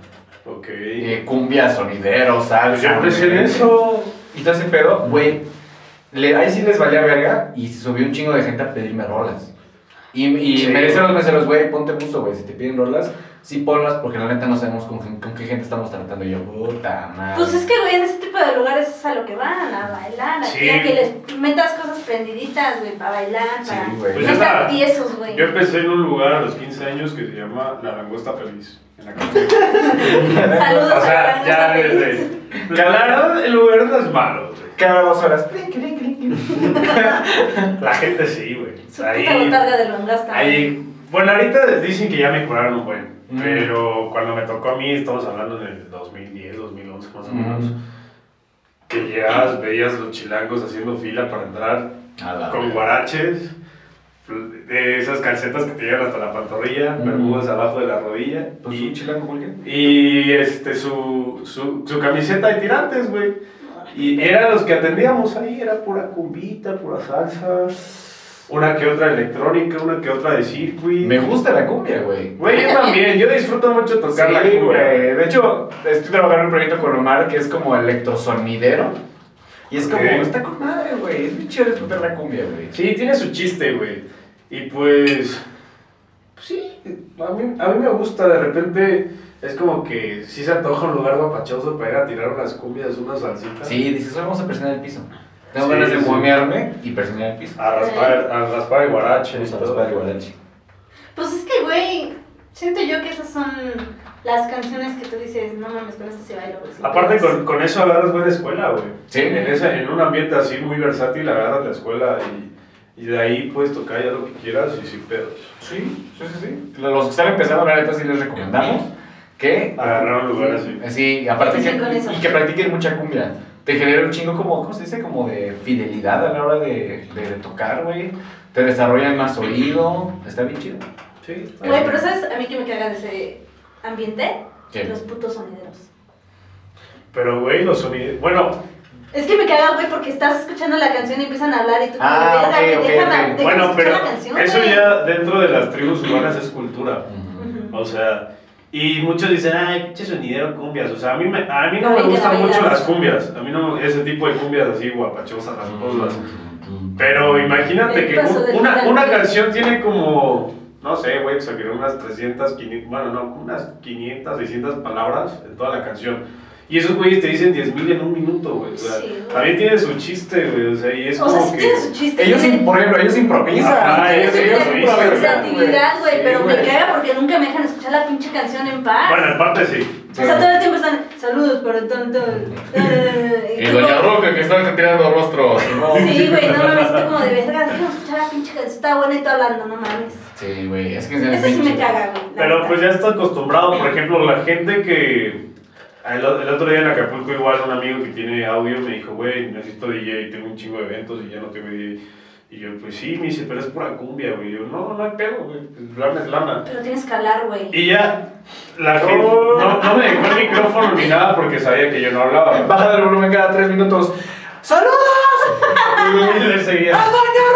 Ok. Eh, cumbia, sonidero, salsa. Pues yo empecé en eso. Y todo ese pedo, güey. le- Ahí sí les valía verga y se subió un chingo de gente a pedirme rolas. Y, y Sí. me decían los meseros, güey, ponte buzo, güey. Si te piden rolas, sí ponlas porque la neta no sabemos con, con qué gente estamos tratando. Y yo, puta madre. Pues es que, güey, en ese tipo de lugares es a lo que van, a bailar, a, Sí. a que les metas cosas prendiditas, güey, para bailar, Sí, para güey. Pues no estaba- tiesos, güey. Yo empecé en un lugar a los 15 años que se llama La Langosta Feliz. En la. Saludos O sea, a la ya Langosta desde. Feliz. Que la verdad, el lugar no es malo, güey. Cada dos horas. La gente sí, güey. Ahí. Ahí Bueno, ahorita dicen que ya mejoraron un buen. Mm. Pero cuando me tocó a mí, estamos hablando en el 2010, 2011 más o menos. Mm. Que llegabas, veías los chilangos haciendo fila para entrar con guaraches. De esas calcetas que te llegan hasta la pantorrilla, Mm. bermudas abajo de la rodilla. Pues y un chilango cualquiera. y este, su, su, su camiseta de tirantes, güey. Y eran los que atendíamos ahí, era pura cumbita, pura salsa, una que otra electrónica, una que otra de circuit. Me gusta la cumbia, güey. Güey, yo también, yo disfruto mucho tocar la Sí, cumbia. güey. De hecho, estoy trabajando en un proyecto con Omar que es como electrosonidero. Y es como, está con madre, güey. Es bien chido escuchar la cumbia, güey. Sí, tiene su chiste, güey. Y pues, pues sí, a mí, a mí me gusta, de repente es como que sí se antoja un lugar guapachoso para ir a tirar unas cumbias, unas salsitas. Sí, dices, vamos a presionar el piso. Tengo Sí, ganas de sí. momearme y presionar el piso. A raspar, a raspar el guarache. Vamos a raspar el guarache. Pues es que, güey, siento yo que esas son las canciones que tú dices, no mames, con esto se baila. güey, sin Aparte pedos". con, con eso agarras buena escuela, güey. Sí. En, ese, en un ambiente así muy versátil agarras la escuela y, y de ahí puedes tocar ya lo que quieras y sin pedos. Sí, sí, sí, sí. Los que están empezando, la neta, sí les recomendamos que... Agarrar un lugar así. Sí, y aparte que, y que practiquen mucha cumbia. Te genera un chingo como, ¿cómo se dice? Como de fidelidad a la hora de, de, tocar, güey. Te desarrollan más oído. Está bien chido. Sí. Güey, pero ¿sabes a mí que me caga de ese ambiente? ¿Qué? Los putos sonideros. Pero, güey, los sonidos... Bueno, Es que me caga, güey, porque estás escuchando la canción y empiezan a hablar y tú como, Ah, verga, ok, ok, déjame, ok. déjame bueno, pero la canción, eso güey. ya dentro de las tribus urbanas es cultura. O sea, y muchos dicen, ay, pinche sonidero cumbias. O sea, a mí, me, a mí no me gustan la mucho las cumbias. A mí no, ese tipo de cumbias así guapachosas, rasposas. Pero imagínate que una, una canción tiene como, no sé, güey, exageré unas 300, 500, bueno, no, unas 500, 600 palabras en toda la canción. Y esos güeyes te dicen 10.000 en un minuto, güey. O sea, Sí, también tiene su chiste, güey. O sea, y es O sea, como sí que... tiene su chiste. Ellos, im- por ejemplo, ellos improvisan. Tiene ellos- ellos improvisan, creatividad, güey, Sí, pero me caga porque nunca me dejan escuchar la pinche canción en paz. Bueno, en parte sí. o sea, todo el tiempo están, saludos para tanto. Y Doña Roca que está tirando rostros. No. Sí, güey, no mames, estoy como de verga, déjame escuchar la pinche canción, está buena y tú hablando, no mames. Sí, güey, es que Eso sí me caga, güey. Pero pues ya está acostumbrado, por ejemplo, la gente que... El, el otro día en Acapulco igual un amigo que tiene audio me dijo, güey, necesito DJ, tengo un chingo de eventos y ya no tengo DJ. Y yo, pues sí, me dice, pero es pura cumbia, güey. Y yo, no, no hay pedo, güey, pues lana es lana. Pero tienes que hablar, güey. Y ya, la gente, no, no me dejó el micrófono ni nada porque sabía que yo no hablaba. Baja el volumen cada tres minutos. ¡Saludos! Y le seguía. ¡A Doña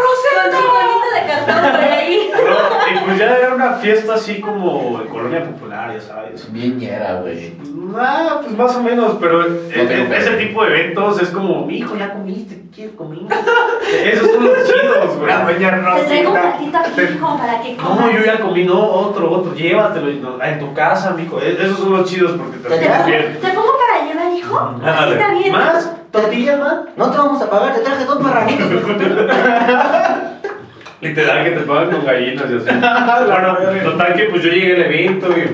Con su manita de cartón, güey, No, y pues ya era una fiesta así como de colonia popular, ya sabes. Bien ñera, güey. Ah, pues más o menos, pero e- e- pedo. ese tipo de eventos es como, mi hijo, ya comiste, ¿qué quieres comer? Esos son los chidos, güey. La Te traigo un platito aquí, como para que comas. No, yo ya comí, no, otro, otro, llévatelo no, en tu casa, mijo. E- Esos son los chidos porque te ¿Te pongo, bien. ¿Te pongo para llevar, hijo? Así Ándale. está bien. ¿Más? ¿Tortillas más? No te vamos a pagar, te traje dos marranitos. Literal que te pagan con gallinas y así. bueno, total que pues yo llegué al evento y...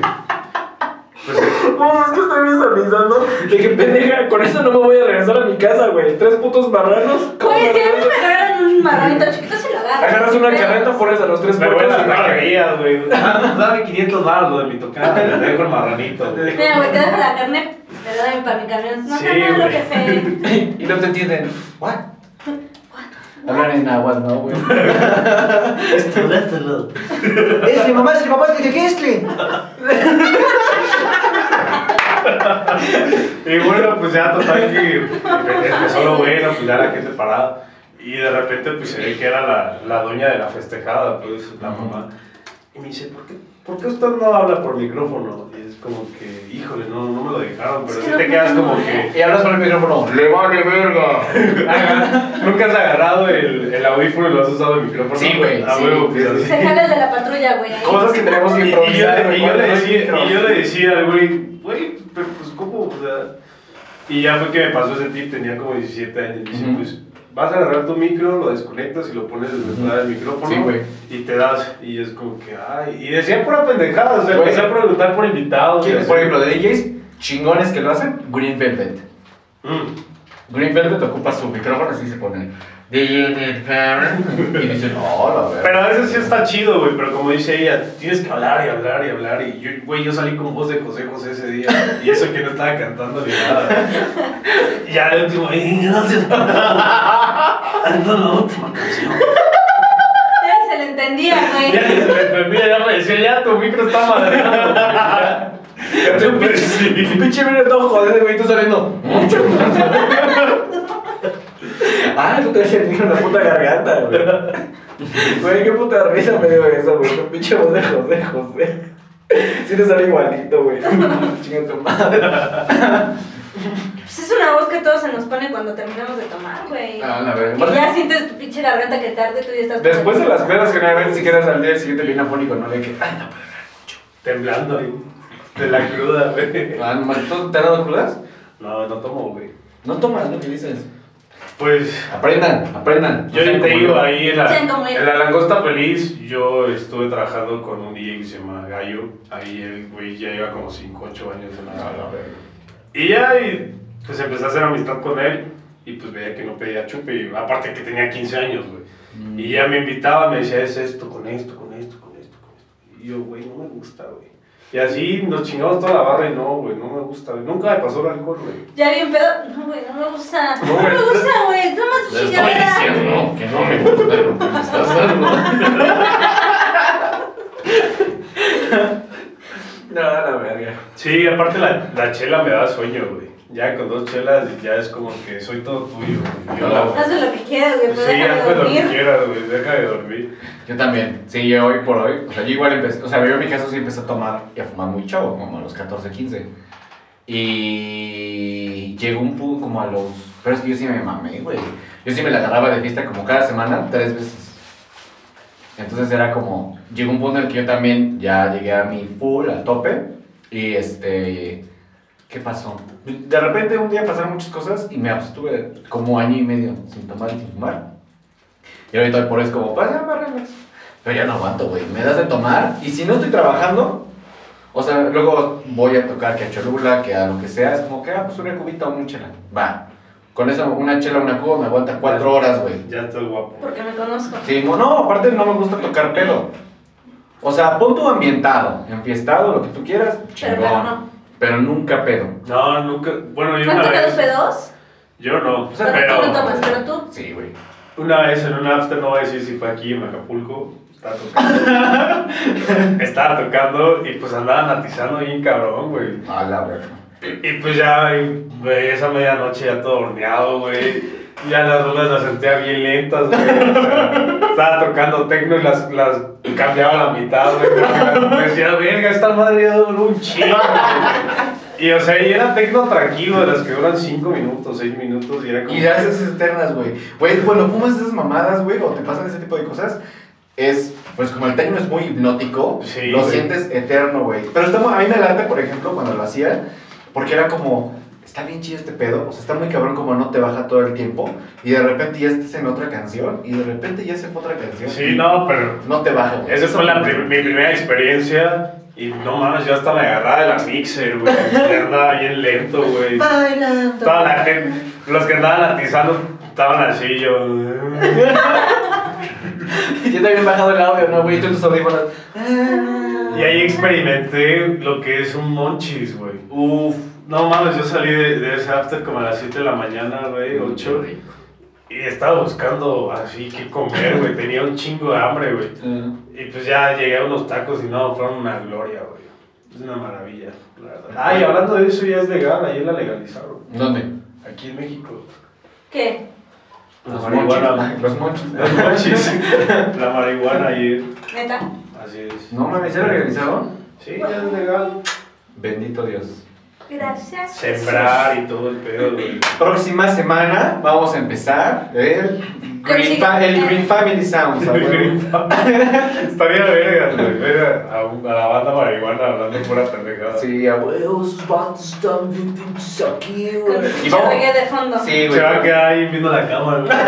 Pues, No, es que estoy visualizando. De que pendeja, con eso no me voy a regresar a mi casa, güey. Tres putos marranos. ¿Cómo Güey, me si a mí me agarran un marranito chiquito, se lo agarro. Agarras una carreta, pones a los tres las y bajas. taquerías, güey. Dame 500 baros lo de mi tocada, le dejo el marranito. Mira, güey, te dejo la carne, pero dame para mi camión. No, Sí, no, no, lo que fe. Y no te entienden. ¿What? Hablan en agua, ¿no, güey? Esto, esto, Es mi mamá, es mi papá, es que es que. Y bueno, pues ya total que empezó lo bueno, pues ya la gente parada. Y de repente pues se ve que era la, la doña de la festejada, pues la mamá. Y me dice, ¿por qué, ¿por qué usted no habla por micrófono? Y como que, híjole, no, no me lo dejaron, pero sí te quedas como que... Y hablas por el micrófono. Le vale verga. ¿Nunca has agarrado el, el audífono y lo has usado el micrófono? Sí, güey, Ah, sí, huevo, sí, pues. Se jala el de la patrulla, güey. Cosas que tenemos que Y, y yo, improvisar. le- y yo le decía, y yo le decía al güey, güey, pero pues cómo, o sea... Y ya fue que me pasó ese tip, tenía como 17 años, y dice, Ujú. pues vas a agarrar tu micro, lo desconectas y lo pones desde fuera del micrófono Sí, güey. y te das, y es como que, ay, y decía pura pendejada, o sea, empecé a preguntar por invitados. y ¿Quién- así. Por ejemplo, de DJs chingones que lo hacen, Green Velvet. Mm. Green Velvet ocupa su micrófono así se pone. Do you need parents? Y dicen, oh, la verdad. Pero a veces sí está chido, güey, pero como dice ella, tienes que hablar y hablar y hablar. Y yo, güey, yo salí con voz de José José ese día. Y eso que no estaba cantando ni nada. Y ya el último, "Ay, gracias. Ando la última canción. Ya ni se le entendía, güey. Ya ni se me entendía, ya me decía, ya tu micro está madreando. Ya te perdí. Pinche mira todo joder, güey, tú saliendo. Ah, tú te sentido en la puta garganta, güey. Güey, qué puta risa me dio eso, güey. Tu pinche voz de José, José. Sí te sale igualito, güey. Chinga tu madre. Pues es una voz que todos se nos pone cuando terminamos de tomar, güey. Ah, la verga. Que ya sientes tu pinche garganta que tarde, tú ya estás. Después de las pedas que no hay si quieres al día siguiente bien afónico, no le que. Ay, no puedo hablar mucho. Temblando ahí. De la cruda, güey. Ah, ¿tú te has dado crudas? No, no tomo, güey. No tomas lo que dices. Pues Aprendan, aprendan. Yo te digo, yo. ahí en la, en la Langosta Feliz, yo estuve trabajando con un DJ que se llama Gallo. Ahí el güey ya lleva como 5, 8 años en la la verga. Y ya, y, pues empecé a hacer amistad con él. Y pues veía que no pedía chupe. Y aparte que tenía 15 años, güey. Mm. Y ya me invitaba, me decía, es esto, con esto, con esto, con esto, con esto. Y yo, güey, no me gusta, güey. Y así nos chingamos toda la barra y no, güey, no me gusta, güey. Nunca me pasó el alcohol, güey. Ya bien pedo. No, güey, no me gusta. No, me gusta, güey. Toma tu Le estoy diciendo que no me gusta lo que me. No, la verga. Sí, aparte la, la chela me da sueño, güey. Ya con dos chelas ya es como que soy todo tuyo. Yo la- Haz lo que quieras, güey, pero Sí, déjame haz lo que dormir. quieras, güey, deja de dormir. Yo también. Sí, yo hoy por hoy. O sea, yo igual empecé. O sea, yo en mi caso sí empecé a tomar y a fumar muy chavo, como a los 14, 15. Y llegó un punto como a los. Pero es que yo sí me mamé, güey. Yo sí me la agarraba de fiesta como cada semana, tres veces. Entonces era como. Llegó un punto en el que yo también ya llegué a mi full, al tope. Y este. ¿Qué pasó? De repente un día pasaron muchas cosas y me abstuve como año y medio sin tomar y sin fumar. Y ahorita por eso es como, pues ya más relax. Pero ya no aguanto, güey. Me das de tomar y si no estoy trabajando, o sea, luego voy a tocar que a Cholula, que a lo que sea, es como que, ah, pues una cubita o una chela. Va. Con eso, una chela, una cuba me aguanta cuatro horas, güey. Ya estás guapo. Porque me conozco. Sí, mo- no, aparte no me gusta tocar pelo. O sea, pon tu ambientado, enfiestado, lo que tú quieras, Pero chingón. pero no. Pero nunca pedo. No, nunca. Bueno, yo ¿Han una vez. pedos? Yo no. sea, Pero tú no tomas, Pero pero tú. Sí, güey. una vez en un after, no voy a decir si fue aquí en Acapulco, estaba tocando. estaba tocando y pues andaban atizando bien cabrón, güey. A la verga. Y, y pues ya, güey, esa medianoche ya todo horneado, güey. Ya las rolas las sentía bien lentas, güey. O sea, estaba tocando tecno y las, las cambiaba a la mitad, güey. Me decía, verga, esta madre ya duró un chingo, güey. Y o sea, y era tecno tranquilo, de las que duran 5 minutos, 6 minutos, y era como. Y de esas eternas, güey. Güey, cuando fumas esas mamadas, güey, o te pasan ese tipo de cosas, es, pues como el tecno es muy hipnótico, Sí, lo sientes eterno, güey. Pero está, a mí me late, por ejemplo, cuando lo hacía, porque era como, está bien chido este pedo, o sea, está muy cabrón como no te baja todo el tiempo, y de repente ya estás en otra canción, y de repente ya se fue otra canción. Sí, no, pero No te baja, güey. Esa fue la prim- mi primera experiencia. Y no mames, yo hasta me agarraba de la mixer, güey. Andaba bien lento, güey. Bailando. Toda la gente, los que andaban atizando estaban así, yo. Yo te había bajado el audio, ¿no, güey? Y tú en tus audífonos. Y ahí experimenté lo que es un monchis, güey. Uf, no mames, yo salí de, de ese after como a las 7 de la mañana, güey, 8. Y estaba buscando así qué comer, güey. Tenía un chingo de hambre, güey. Y pues ya llegué a unos tacos y no, fueron una gloria, güey. Es una maravilla, la verdad. Ah, y hablando de eso, ya es legal, ayer la legalizaron. ¿Dónde? Aquí en México. ¿Qué? La Los marihuana. monchis. Los monchis. Los monchis. La marihuana ayer. ¿Neta? Así es. No mames, ¿ya lo realizaron? Sí, ya es legal. Bendito Dios. Gracias. Sembrar y todo el pedo, güey. Próxima semana vamos a empezar el Green, Fa- el Green Family Sounds. Estaría verga, güey. Ver a, la banda marihuana hablando pura pendejada. Sí, a huevo, sus vatos están bien pinches aquí, güey. Con Y vamos. de fondo. Sí, Se güey. va a quedar ahí viendo la cama, güey.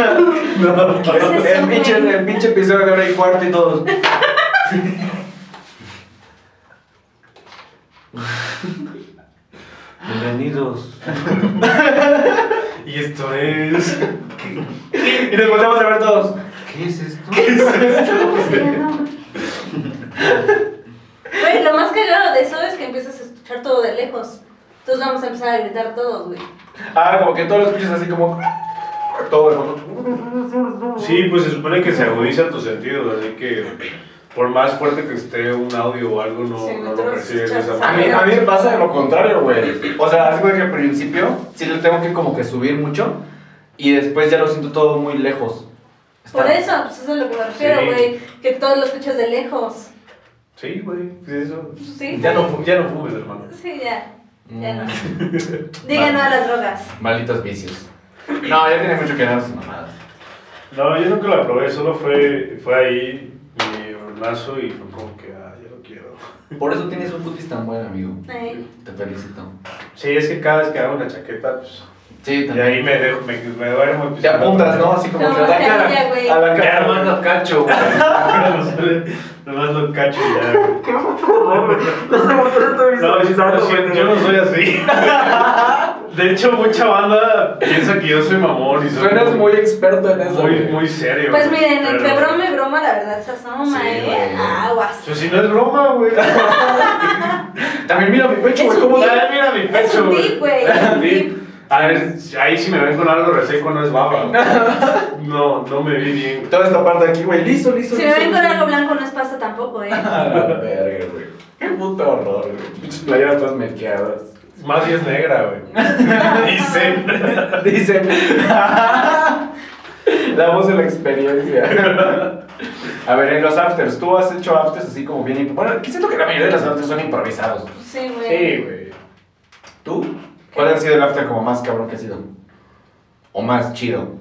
No, ¿Qué es eso, El pinche, el pinche episodio de hora y cuarto y todo. Bienvenidos. Y esto es. Y nos volteamos a ver todos. ¿Qué es esto? Sí, no. Güey, lo más cagado de eso es que empiezas a escuchar todo de lejos. Entonces vamos a empezar a gritar todos, güey. Ah, como que todos lo escuchas así como. Todo de fondo. Sí, pues se supone que se agudizan tus sentidos, así que por más fuerte que esté un audio o algo, no, Sí, no lo lo percibes de esa A mí, manera. a mí me pasa lo contrario, güey. O sea, así como que al principio sí le tengo que como que subir mucho y después ya lo siento todo muy lejos. Por eso, pues eso es a lo que me refiero, Sí. güey. Que todo lo escuchas de lejos. Sí, güey, eso. Sí. Ya no, ya no fumes, hermano. Sí, ya. Ya no. Mm. Digan no a las drogas. Malditos vicios. No, ya tiene mucho que dar sus mamadas. No, yo nunca la probé, solo fue, fue ahí mi y fue como que, ah, ya lo quiero. Por eso tienes un putis tan buen amigo. Te felicito. Sí, es que cada vez que hago una chaqueta, pues. Sí, Y también. ahí me dejo, me, me duermo. y pues, Te apuntas, ¿no? Así como No, que a la cara. güey. A la cara. mando cacho, güey. Nomás lo cacho y ya, güey. No, yo, yo- yo no soy así. De hecho, mucha banda piensa que yo soy mamón y soy Suenas muy experto en eso. muy, güey. muy serio. Pues güey, miren, entre pero- broma y broma, la verdad se asoma, Sí, ¿eh? güey. Aguas. Pues si no es broma, güey. También mira mi pecho, Es güey. un ¿Cómo. Ay, mira mi Es pecho, un güey. es un Sí. tip. A ver, ahí si me ven con algo reseco no es baba. No, no me vi bien. Toda esta parte de aquí, güey. Listo, listo. Si me ven con algo blanco no es pasta tampoco, ¿eh? A la verga, güey. Qué puto horror, güey. Pinches playeras todas mequeadas. Más si es negra, güey. Dicen. Dicen. La voz de la experiencia. A ver, en los afters, ¿tú has hecho afters así como bien Bueno, que siento que la mayoría de los afters son improvisados. Sí, güey. Sí, güey. ¿Tú? ¿Cuál ha sido el after como más cabrón que ha sido? ¿O más chido?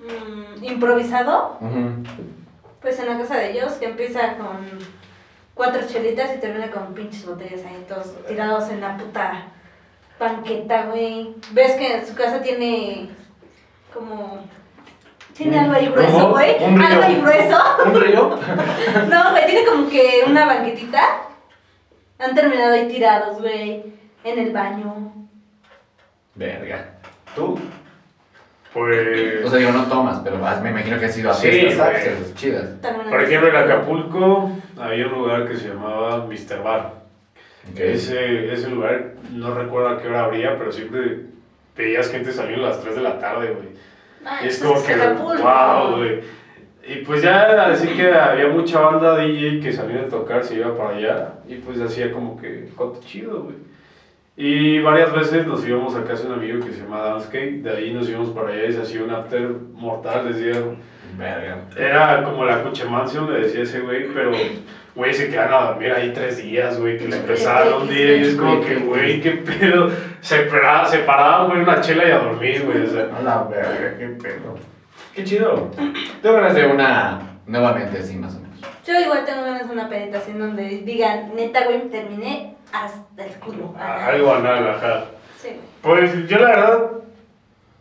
Mm, improvisado, Ujú. pues en la casa de ellos, que empieza con cuatro chelitas y termina con pinches botellas ahí, todos tirados en la puta banqueta, güey. ¿Ves que su casa tiene como... Tiene algo ahí grueso, güey? Algo ahí grueso. ¿Un río? No, güey, tiene como que una banquetita. Han terminado ahí tirados, güey. En el baño. Verga. ¿Tú? Pues. O sea, digo, no tomas, pero vas, me imagino que has ido a Sí, fiestas chidas. Por ejemplo, en Acapulco había un lugar que se llamaba Mr. Bar. Ese, ese lugar, no recuerdo a qué hora abría, pero siempre veías gente saliendo a las 3 de la tarde, güey. Y es como es que, Acapulco. wow, güey. Y pues ya así que había mucha banda DJ que salía de tocar, se iba para allá y pues hacía como que coto chido, güey. Y varias veces nos íbamos a casa de un amigo que se llama Dancecake, de ahí nos íbamos para allá y se hacía un after mortal, decía. Verga. Era como la Cuche Mansion, le decía ese güey, pero güey se quedaron a dormir ahí tres días, güey, que le empezaron un día y es como que, güey, qué pedo. Se, para- se paraban, güey, una chela y a dormir, güey, o sea. A la verga, qué pedo. Qué chido. Tengo ganas de una nuevamente así, más o menos. Yo igual tengo ganas de una peditación donde digan, neta, güey, terminé hasta el culo. a- Algo anal, ajá. Sí. Pues yo la verdad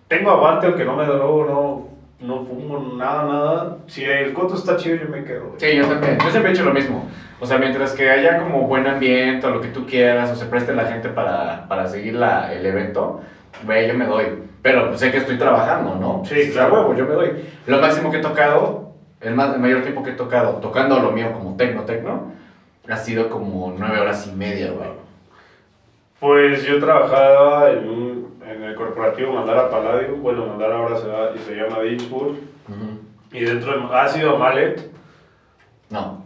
tengo aguante, aunque no me drogo, no, no fumo nada, nada. Si el coto está chido, yo me quedo. güey. Sí, yo también. Yo siempre he hecho lo mismo. O sea, mientras que haya como buen ambiente o lo que tú quieras, o se preste la gente para, para seguir la, el evento, güey, yo me doy. Pero pues, sé que estoy trabajando, ¿no? Sí, O sea, claro. huevo, yo me doy. Lo máximo que he tocado, el, más, el mayor tiempo que he tocado, tocando lo mío como tecno, tecno, ha sido como nueve horas y media, güey. Pues yo trabajaba en, un, en el corporativo Mandara Palladium, bueno, Mandara ahora se, da- y se llama Ujú. y dentro de, ha sido Mallet. No.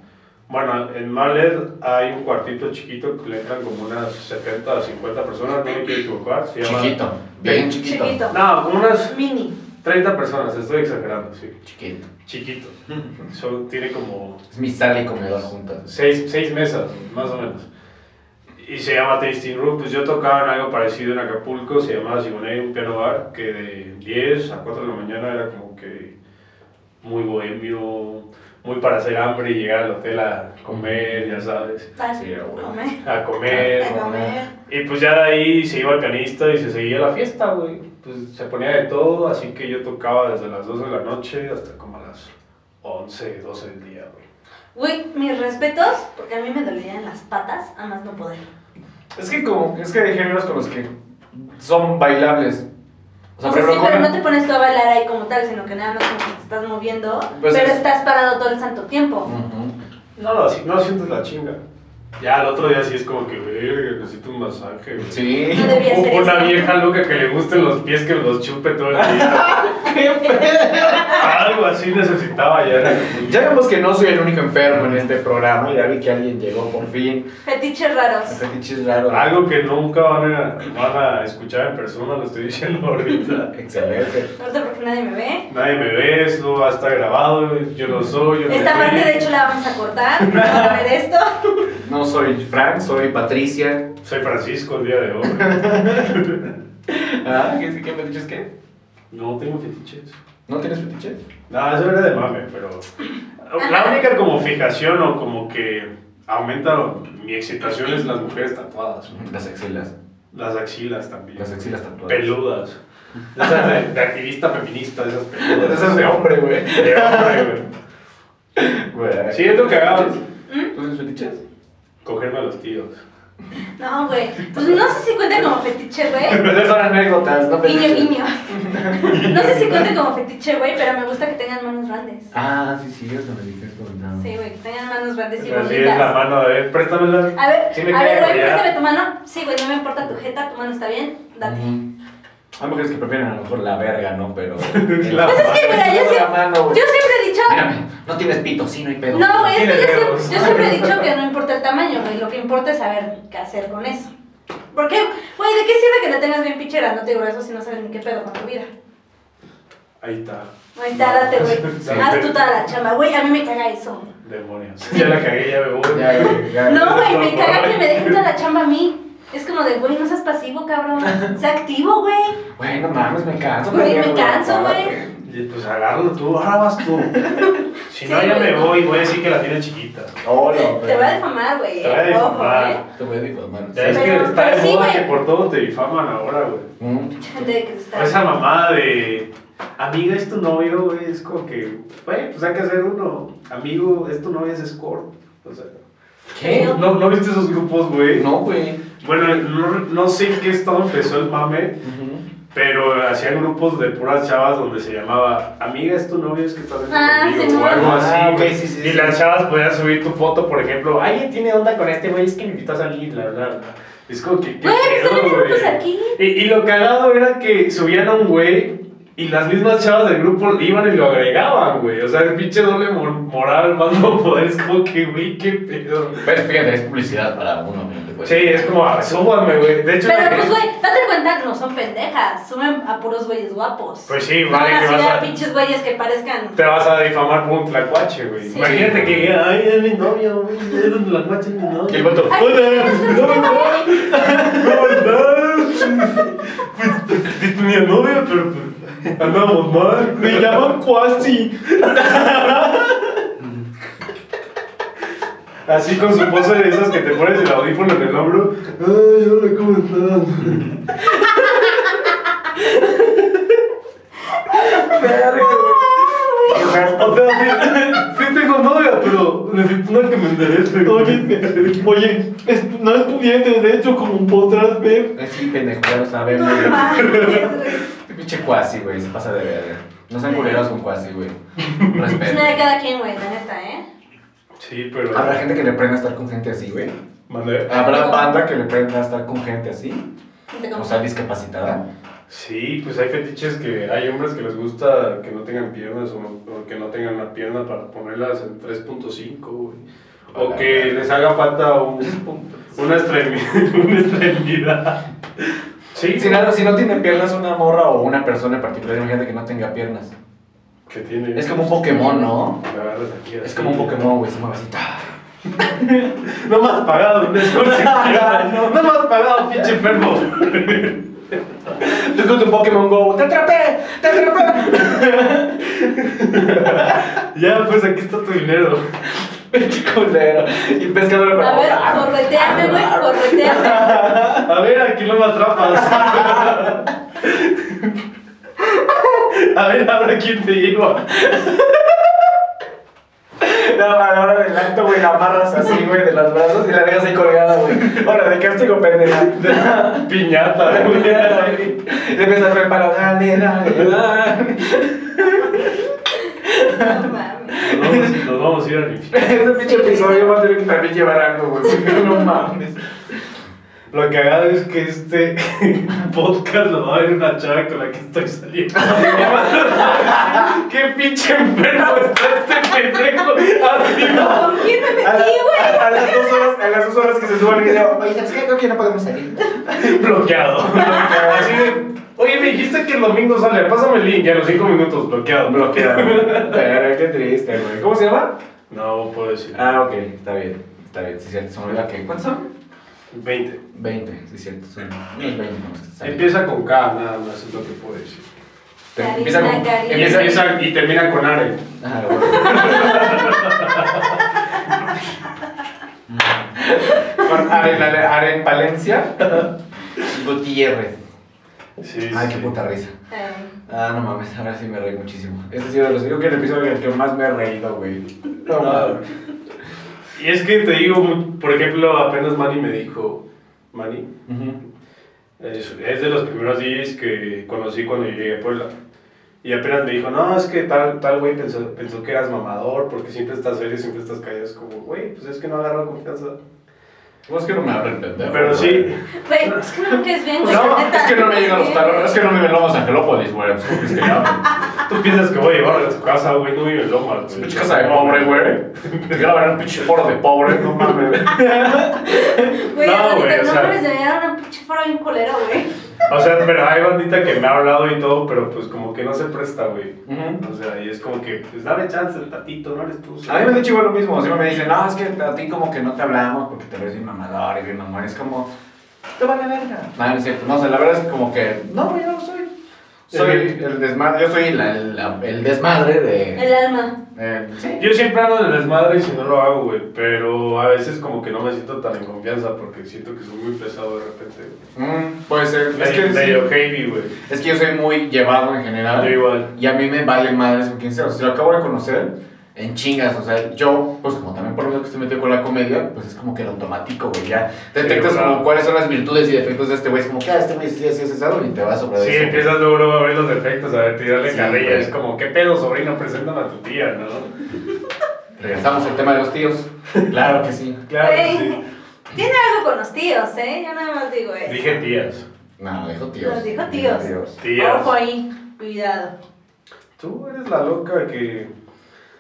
Bueno, en Mallet hay un cuartito chiquito que le entran como unas 70 a 50 personas, no me quiero equivocar. Se llama, Chiquito. Bien chiquito. Chiquito. No, unas Mini. 30 personas, estoy exagerando, sí. Chiquito. Chiquito. Tiene como Es mi sala y comedor juntas. seis, seis mesas, más o menos. Y se llama Tasting Room. Pues yo tocaba en algo parecido en Acapulco, se llamaba Simonei, un piano bar, que de 10 a 4 de la mañana era como que muy bohemio, muy para hacer hambre y llegar al hotel a comer, ya sabes, Sí, güey. a comer. A comer. Y pues ya de ahí se iba el pianista y se seguía la fiesta, güey. Pues se ponía de todo, así que yo tocaba desde las 2 de la noche hasta como a las 11, 12 del día, güey. Güey, mis respetos, porque a mí me dolían las patas, a más no poder. Es que como, es que hay géneros con los que son bailables. O sea, O sea, por sí, pero no te pones tú a bailar ahí como tal, sino que nada más como que te estás moviendo, Pues pero es- estás parado todo el santo tiempo. Ujú. No, no, si- no sientes la chinga. Ya el otro día sí es como que, verga, necesito un masaje. güey. Sí. No Una eso. vieja loca que le gusten los pies que los chupe todo el día. Algo así necesitaba ya. Ya vemos que no soy el único enfermo en este programa. Ya vi que alguien llegó por fin. Fetiches raros. Fetiches raros. Algo que nunca van a, van a escuchar en persona, lo estoy diciendo ahorita. Excelente. Ahorita porque nadie me ve. Nadie me ve, esto va a estar grabado, yo no soy, yo Esta parte de hecho la vamos a cortar. No van a ver esto. No soy Frank, soy Patricia. Soy Francisco el día de hoy. Ah, ¿qué, qué fetiches qué? No tengo fetiches. ¿No tienes fetiches? No, eso era de mame, pero. La única como fijación o como que aumenta mi excitación es las mujeres tatuadas. Las axilas. Las axilas también. Las axilas tatuadas. Peludas. Esas de, de activista feminista, esas peludas. Esas de hombre, güey. De hombre, güey. Güey. Sí, es lo que hagamos. ¿Tú tienes fetiches? Cogerme a los tíos. No, güey. Pues no sé si cuenta como fetiche, güey. Esas son anécdotas, no fetiches. guiño. No sé si cuenta como fetiche, güey, pero me gusta que tengan manos grandes. Ah, sí, sí, eso me dijiste comentando. Sí, güey, que tengan manos grandes y Así es la bonitas. mano, a ver, préstamela. A ver, Sí me a ver, queda güey, préstame tu mano. Sí, güey, no me importa tu jeta, tu mano está bien. Date. Hay mujeres que prefieren a lo mejor la verga, ¿no? Pero. La Pues es que, mira, yo siempre, mano, yo siempre he dicho. Mírame, no tienes pito, sí, no hay pedo. No, güey, es que yo siempre, dedos. yo siempre he dicho que no importa el tamaño, güey. Lo que importa es saber qué hacer con eso. Porque, güey, ¿de qué sirve que la tengas bien pinchera? No te grueso si no sabes ni qué pedo con tu vida. Ahí está. Ahí está, date, güey. Sí. Haz tú toda la chamba, güey. A mí me caga eso. Demonios. Ya la cagué, ya me voy. Ya, güey, ya. No, güey, me caga que me dejen toda la chamba a mí. Es como de, güey, no seas pasivo, cabrón. Sé activo, güey. Güey, no mames, me canso. Güey, me canso, güey. Pues agárralo tú, ahora vas tú. Si no, ya me voy, voy a decir que la tiene chiquita. Hola, Te voy a difamar, güey. Te voy a eh, difamar. eh. Te voy a difamar. Ya es que está de sí, moda que por todo te difaman ahora, güey. Mm. Está. Esa mamada de. Amiga es tu novio, güey. Es como que. Güey, pues hay que hacer uno. Amigo es tu novio, es Score. O sea. ¿Qué? ¿No, ¿No viste esos grupos, güey? No, güey. Bueno, no, no sé en qué estado empezó el mame. Pero hacían grupos de puras chavas donde se llamaba Amiga es tu novio, es que estás Ah, conmigo sí, o algo así. Ah, güey. sí, sí, y sí. las chavas podían subir tu foto, por ejemplo, alguien tiene onda con este güey, es que me invitó a salir, bla, bla. Es como que. ¿qué Güey, pues pedo, aquí. Y, y lo cagado era que subían a un güey y las mismas chavas del grupo iban y lo agregaban, güey. O sea, el pinche doble mor- moral, más no poder, es como que, güey, qué pedo. Pero fíjate, es publicidad para uno, pues. Sí, es como, ah, súbanme, güey. De hecho, Pero pues, güey, date cuenta que no son pendejas. Suben a puros güeyes guapos. Pues sí, no vale, que vas a a- pinches güeyes que parezcan. te vas a difamar por un tlacuache, güey. Sí. Imagínate que ay, es mi novio, güey. Es donde la guacha es mi novio. Y el vato, Hola. ¿cómo estás? Pues, pues, sí tenía novia, pero pues, andamos mal. Me llaman Cuasi. Así con su pose de esas que te pones el audífono en el hombro. Ay, hola, ¿cómo estás? O sea, sí, sí tengo novia, pero necesito una que me enderece. Oye, oye, es- no es pudiente, de hecho, como podrás ver. Eh, Sí, pendejo, ya lo sabemos. No güey. mames, güey. Pinche cuasi, güey, se pasa de verga. No sean culeros con cuasi, güey. Es una de cada quien, güey, la neta, ¿eh? Sí, pero. Habrá gente que le prenda a estar con gente así, güey. Mandé. Habrá banda que le prenda a estar con gente así. O sea, discapacitada. Sí, pues hay fetiches que hay hombres que les gusta que no tengan piernas o, no- o que no tengan una pierna para ponerlas en 3.5, güey. O que les haga falta un- una, extremi- una extremidad. Sí, Si, nada, si no tiene piernas una morra o una persona en particular, imagínate que no tenga piernas. que tiene. Es como un Pokémon, ¿no? Aquí. Es como un Pokémon, güey, se mueve así. No me has pagado, un no, no has pagado, pinche enfermo. Tú con tu Pokémon Go, ¡te atrapé! ¡te atrapé! ya, pues aquí está tu dinero. Pinche culero. Y el pescador con A ver, Ah, correteame, güey, correteame. A ver, aquí no me atrapas. A ver, ahora quién te lleva. No, a la hora del acto, güey, la amarras así, güey, de los brazos y la dejas ahí colgada, güey. Ahora, de castigo, pendeja. Piñata, güey. Le empiezas a preparar, dale, dale, dale. No mames. Nos vamos, nos vamos a ir al infierno. Ese pinche episodio va a tener que también llevar algo, güey. No mames. Lo que haga es que este podcast lo va a ver una chava con la que estoy saliendo. ¡Qué pinche enfermo está este pendejo! arriba! ¿Con quién me A, metí, güey? a- a las dos horas, a las dos horas que se suba el video. Oye, ¿sabes qué? Creo que no podemos salir. Bloqueado. Así de, oye, me dijiste que el domingo sale, pásame el link. Y a los 5 minutos, bloqueado. Bloqueado. Qué triste, güey. ¿Cómo se llama? No puedo decir. Ah, ok, está bien. Está bien, sí, es cierto. Se me olvida que. ¿Cuántos son? 20. 20, sí, es cierto. Son unos 20, vamos a estar. Empieza con K, nada más es lo que puedo decir. Te- Empieza con. Karina. Y Empieza, empieza y termina con Are. Ah, bueno. Con Aren, Aren Palencia. Gutiérrez. Sí, Ay, sí. qué puta risa. Ay, Ah, no mames, ahora sí me reí muchísimo. Este ha sido de los. Creo que el episodio en el que más me he reído, güey. No mames. Y es que te digo, por ejemplo, apenas Manny me dijo, Manny, Ujú. es, es de los primeros DJs que conocí cuando llegué a Puebla. Y apenas me dijo, no, es que tal, tal güey pensó, pensó que eras mamador porque siempre estás serio, siempre estás callado. Es como, güey, pues es que no agarro confianza. Pues es que no me abren pendejo. Pero sí, Güey, es que no me quedes bien, güey. No, es que no me llegan los talones, es que no viven Lomas Angelópolis, güey. Pues, ¿cómo crees que hablo? tú piensas que voy a llevarlo a tu casa, güey, no vive en Lomas, güey. Pinche casa de pobre, güey. Te quiero ver un pinche foro de pobre, no mames. Güey, No, güey, o no sea- mames, me dieron un pinche foro bien culero, güey. O sea, pero hay bandita que me ha hablado y todo, pero pues como que no se presta, güey. O sea, y es como que, pues dame chance, el tatito, no eres tú. A mí me han dicho igual lo mismo, siempre me dicen, no, es que a ti como que no te hablamos porque te ves bien mamador y bien mamón, es como, te vale verga. No, no es cierto, no, o sea, la verdad es que como que, no, yo no soy. Soy el desmadre, yo soy la- la- el desmadre de... El alma. Eh, sí. Yo siempre ando el desmadre y si no lo hago, güey, pero a veces como que no me siento tan en confianza porque siento que soy muy pesado de repente. Mm, puede ser, es Medio, que, sí, medio heavy, güey. es que yo soy muy llevado en general. Yo igual. Y a mí me vale madres con quien sea. O sea, si lo acabo de conocer, en chingas. O sea, yo, pues como también por lo menos que estoy metido con la comedia, pues es como que el automático, güey. Ya detectas como cuáles son las virtudes y defectos de este güey. Es como que, ah, este güey sí, así, así, y te vas sobre Sí, eso. empiezas luego, luego a ver los defectos, a ver, tirarle Sí, carrilla. Es como, ¿qué pedo, sobrino? Preséntame a tu tía, ¿no? Regresamos al tema de los tíos. Claro que sí. Claro, que sí. Tiene algo con los tíos, ¿eh? Yo nada más digo eso. Dije tías. No, dijo tíos. Nos dijo tíos. Tías. Ojo ahí, cuidado. Tú eres la loca que...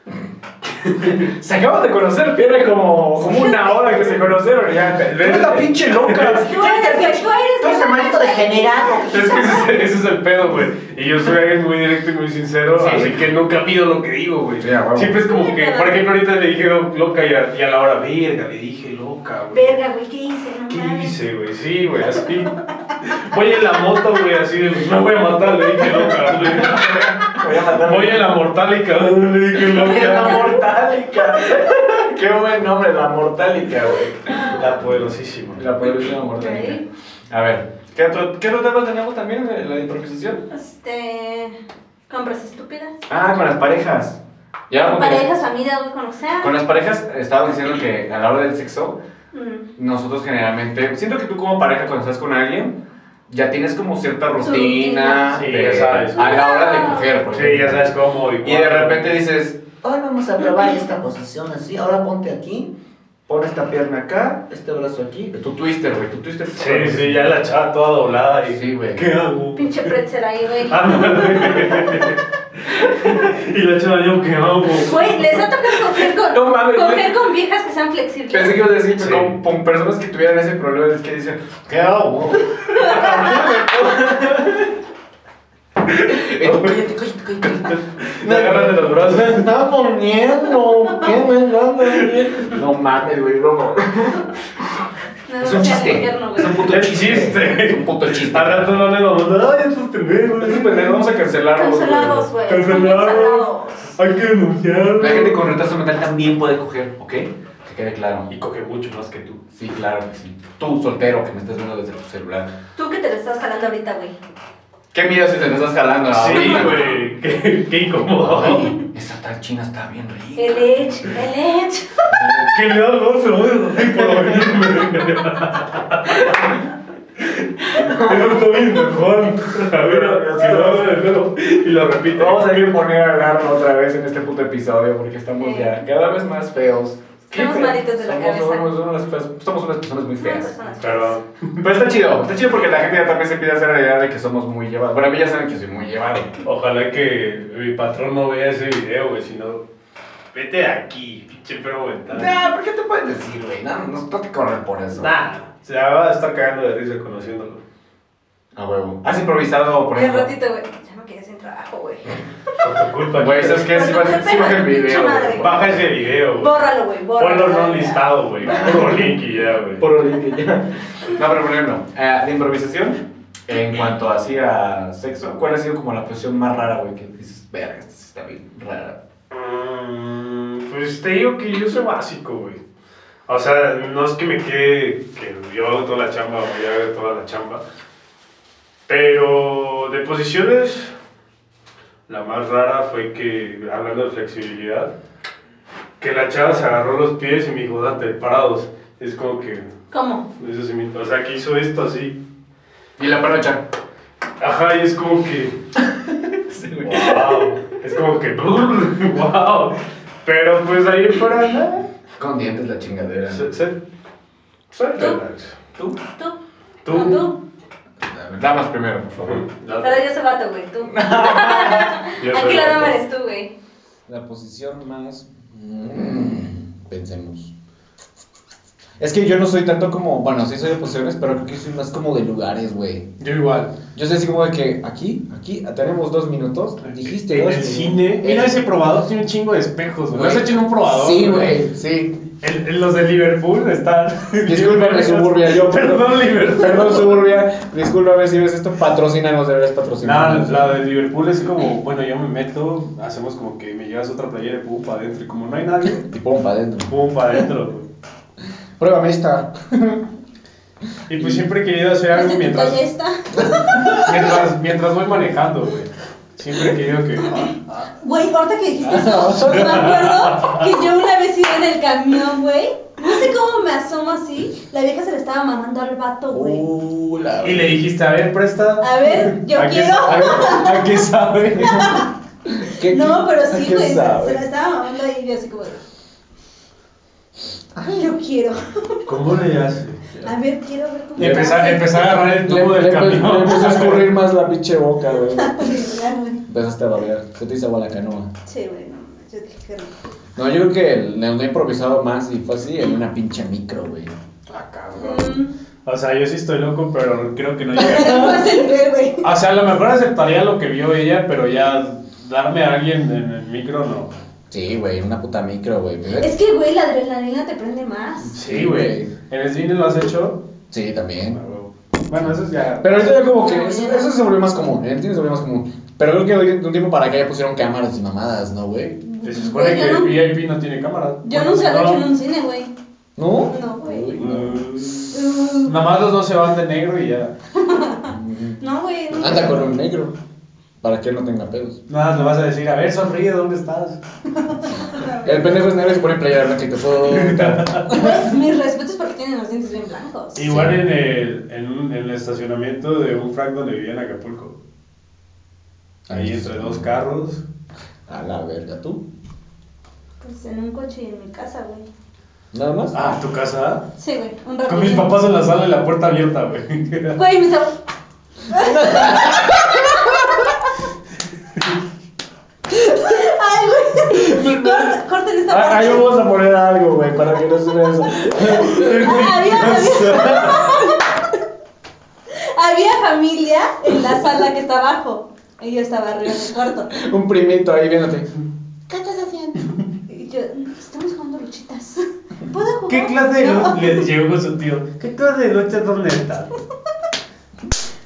Se acaban de conocer, tiene como, como una hora que se conocieron ya. Tú eres la pinche loca. Tú eres, güey, tú eres. el maldito degenerado. Es que ese, ese es el pedo, güey. Y yo soy alguien muy directo y muy sincero, Sí. así que nunca pido lo que digo, güey. Sí. Siempre es como que, por ejemplo, ahorita le dije lo- loca y a, y a la hora, verga, le dije loca, güey. Verga, güey, ¿qué hice? No ¿Qué mames. hice, güey? Sí, güey, así. Voy en la moto, güey, así de, me voy a matar, le dije loca. güey. Voy a matar. Voy en la mortálica, La mortálica. Qué buen nombre, la mortálica, güey. La poderosísima. La poderosa mortálica. A ver, ¿qué otro, ¿qué otro tema teníamos también en la improvisación? Este. Compras estúpidas. Ah, con las parejas. Ya, Con parejas, familia, güey, con lo que sea. Con las parejas estábamos diciendo que a la hora del sexo, Mm. nosotros generalmente, siento que tú como pareja cuando estás con alguien, ya tienes como cierta rutina. Sí, de- ya sabes. a la hora de coger, por Sí, ya sabes cómo. Y de repente dices, Hoy vamos a probar esta posición así. Ahora ponte aquí. pon esta pierna acá, este brazo aquí, tu twister, güey, tu twister. Sí, sí, ya la chava toda doblada y... Sí, güey. ¿Qué hago? Pinche pretzel ahí, güey. Y la chava, yo, ¿qué hago? Güey, les ha tocado coger con, No mames, coger con viejas que sean flexibles. Pensé que ibas a decir Sí. con, con personas que tuvieran ese problema, es que dicen, ¿qué hago? Tú, cállate, cállate, cállate. Me agarran de los brazos. está poniendo. ¿Qué me poniendo? No mames, güey, no. No, Es un chiste. infierno, güey. Es un puto chiste. chiste. Es un puto chiste. Al rato no le vamos a ay, estos pendejos. Esos pendejos vamos a cancelarlos. güey. Cancelados, güey. Cancelados. Hay que denunciarlo. La gente con retraso mental también puede coger, ¿ok? Que quede claro. Y coge mucho más que tú. Sí, claro que sí. Tú, soltero, que me estás viendo desde tu celular. Tú que te lo estás jalando ahorita, güey. ¿Qué miedo si te lo estás jalando Sí, güey. Qué, qué incómodo. Ay, esa tal china está bien rica. El Edge, el Edge. ¿Qué le da dos segundos así por venirme? Eso está bien mejor. A ver, hago de nuevo. Y lo repito. Vamos a ir a poner a hablar otra vez en este puto episodio porque estamos ya cada vez más feos. Estamos malitos de la Somos- cabeza. Somos unas, somos unas personas muy feas. personas Perdón. Pero está chido, está chido porque la gente ya también se empieza a hacer la idea de que somos muy llevados. Bueno, a mí ya saben que soy muy llevado. Ojalá que mi patrón no vea ese video, güey. Si no, vete de aquí, pinche enfermo mental. Nah, ¿por qué te puedes decir, güey? No, no, no te corren por eso. Nah, se va a estar cagando de risa conociéndolo. A huevo. ¿Has improvisado, por ejemplo? ratito, güey, ya me quedé sin trabajo, güey. Por tu culpa. Güey, ¿sabes qué? Sí, baja, sí baja el video. Madre. güey. Baja ese video, güey. Bórralo, güey. Ponlo no ya. listado, güey. Puro link y ya, güey. Por link y ya. No, pero por ejemplo, eh, de improvisación, en cuanto así a sexo, ¿cuál ha sido como la posición más rara, güey? Que dices, verga, esta sí está bien rara. Mm, Pues te digo que yo soy básico, güey. O sea, no es que me quede que yo hago toda la chamba o ella haga toda la chamba. Pero de posiciones, la más rara fue que, hablando de flexibilidad, que la chava se agarró los pies y me dijo, date parados. Es como que, ¿Cómo? eso se me- o sea, que hizo esto así. Y la panocha. Ajá, y es como que, Sí, güey. wow. Es como que, wow. Pero pues ahí en fuera, nada. Con dientes la chingadera. Se, se ¿Tú? relax. ¿Tú? ¿Tú? Tú. No, tú. Damas primero, por favor. Pero yo soy vato, güey, tú. Aquí la dama eres tú, güey. La posición más. Mm, pensemos. Es que yo no soy tanto como. Bueno, sí soy de posiciones, pero creo que soy más como de lugares, güey. Yo igual. Yo soy así como de que aquí, aquí, tenemos dos minutos. Dijiste En dos el cine. Mira ese probador, tiene un chingo de espejos, güey. ¿No has hecho en un probador? Sí, güey, sí. En los de Liverpool están. Discúlpame, Suburbia, yo. Perdón, Liverpool. Perdón, Suburbia. Discúlpame si ves esto. Patrocínanos, deberías Nada, patrocinarnos. la de Liverpool es como, bueno, yo me meto, hacemos como que me llevas otra playera y pum para adentro. Y como no hay nadie, Y pum, para adentro. pum para adentro. Pruébame esta. Y pues siempre he querido hacer algo ¿Viste tu mientras, mientras, mientras voy manejando, güey. Siempre he querido que. Güey, ahorita que dijiste eso, me acuerdo que yo una vez iba en el camión, güey. No sé cómo me asomo así. La vieja se le estaba mamando al vato, güey. Uh, Y le dijiste, a ver, presta. A ver, yo ¿A qué quiero. ¿A qué sabe? ¿Qué- No, pero sí, güey. Se, la estaba mamando ahí y yo así como. Ay, yo quiero. ¿Cómo le hace? A ver, quiero ver cómo. Empezar, empezar a agarrar el Le, tubo le, del empe- camión. le empezó a escurrir más la pinche boca, güey. Empezaste a babear. Se te hizo agua la canoa. Sí, güey, no. Yo dije que rico. No, yo creo que el- le he improvisado más y fue así en una pinche micro, güey. Ah, cabrón. Mm. O sea, yo sí estoy loco, pero creo que no no güey. O sea, a lo mejor aceptaría lo que vio ella, pero ya darme a alguien en el micro no. Sí, güey, una puta micro, güey. Es que, güey, la adrenalina te prende más. Sí, güey. ¿En el cine lo has hecho? Sí, también. Bueno, eso es ya. Pero ahorita ya como que eso, eso se volvió más común. En el cine se volvió más común. Pero creo que de un tiempo para acá ya pusieron cámaras y mamadas, ¿no, güey? Se supone Güey, que yo no- VIP no tiene cámara. Yo Bueno, nunca lo he hecho en un cine, güey. ¿No? No, güey. No. Mm, Nada más los dos se van de negro y ya. No, güey. Anda con un negro. Para que él no tenga pedos. Nada, le vas a decir, a ver, sonríe, ¿dónde estás? El pendejo es negro y se pone playera blanca y te. Güey, mis respetos porque tienen los dientes bien blancos. Igual en el, en, un- en el estacionamiento de un frac donde vivía en Acapulco. Ahí entre dos carros. A la verga, ¿tú? Pues en un coche y en mi casa, güey. ¿Nada más? Ah, ¿tu casa? Sí, güey, un rato. Con mis papás en la sala y la puerta abierta, güey. Güey, mis abuelos. Ay, güey. Corta- Corten esta parte. Ah, Ahí vamos a poner algo, güey, para que no se vea eso. Había, había, había familia en la sala que está abajo. Y yo estaba arriba en el cuarto. Un primito ahí viéndote. ¿Qué estás haciendo? Y yo, estamos jugando luchitas. ¿Puedo jugar? ¿Qué clase de No. lucha? Le llegó con su tío. ¿Qué clase de lucha dónde está?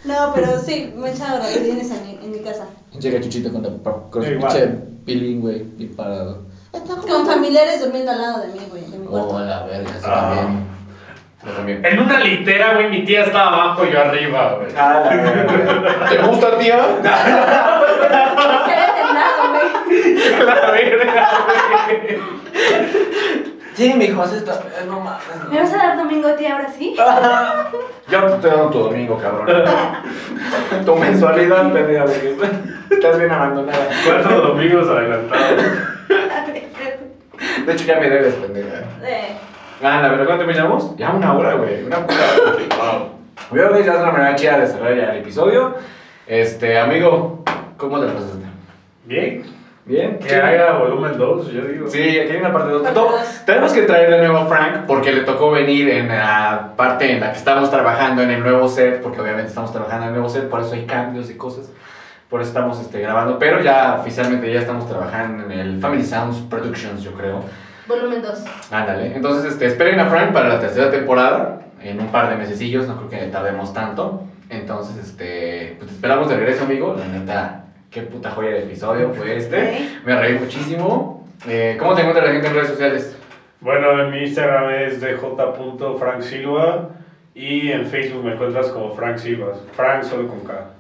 No, pero sí, me he echado rabiones en en mi casa. Llega Chuchito con, la, con Igual. pinche pilín, güey, bien parado. Con familiares durmiendo al lado de mí, güey. de mi cuarto. Oh, la verga, sí, Ah. también. Yo también. En una litera, güey, mi tía estaba abajo y yo arriba, güey. Ah, la verga. ¿Te gusta, tía? Se temblado, güey. La verga, güey. Sí, mi hijo, se está. No mames. ¿Me vas a dar domingo, tía, ahora sí? Yo te estoy dando tu domingo, cabrón. tu mensualidad, pendeja, porque estás bien abandonada. Cuatro domingos adelantados. De hecho, ya me debes, pendeja. Eh, Ah, la verdad, ¿cuánto me llamamos? Ya una hora, güey. Una puta hora. Wow. Yo creo que ya es una manera chida de cerrar ya el episodio. Este, amigo, ¿cómo te pasaste? Bien. ¿Bien? Que haya volumen 2, yo digo. Sí, aquí hay una parte 2. Parte dos. Tenemos que traer de nuevo a Frank porque le tocó venir en la parte en la que estamos trabajando en el nuevo set, porque obviamente estamos trabajando en el nuevo set, por eso hay cambios y cosas. Por eso estamos este, grabando, pero ya oficialmente ya estamos trabajando en el Family Sounds Productions, yo creo. volumen 2. Ándale. Entonces, este, esperen a Frank para la tercera temporada, en un par de mesecillos, no creo que tardemos tanto. Entonces, este, pues te esperamos de regreso, amigo. La neta, qué puta joya de episodio fue este. Me reí muchísimo. Eh, ¿Cómo te encuentra la gente en redes sociales? Bueno, en mi Instagram es dj.franksilva y en Facebook me encuentras como Frank Silva. Frank solo con K.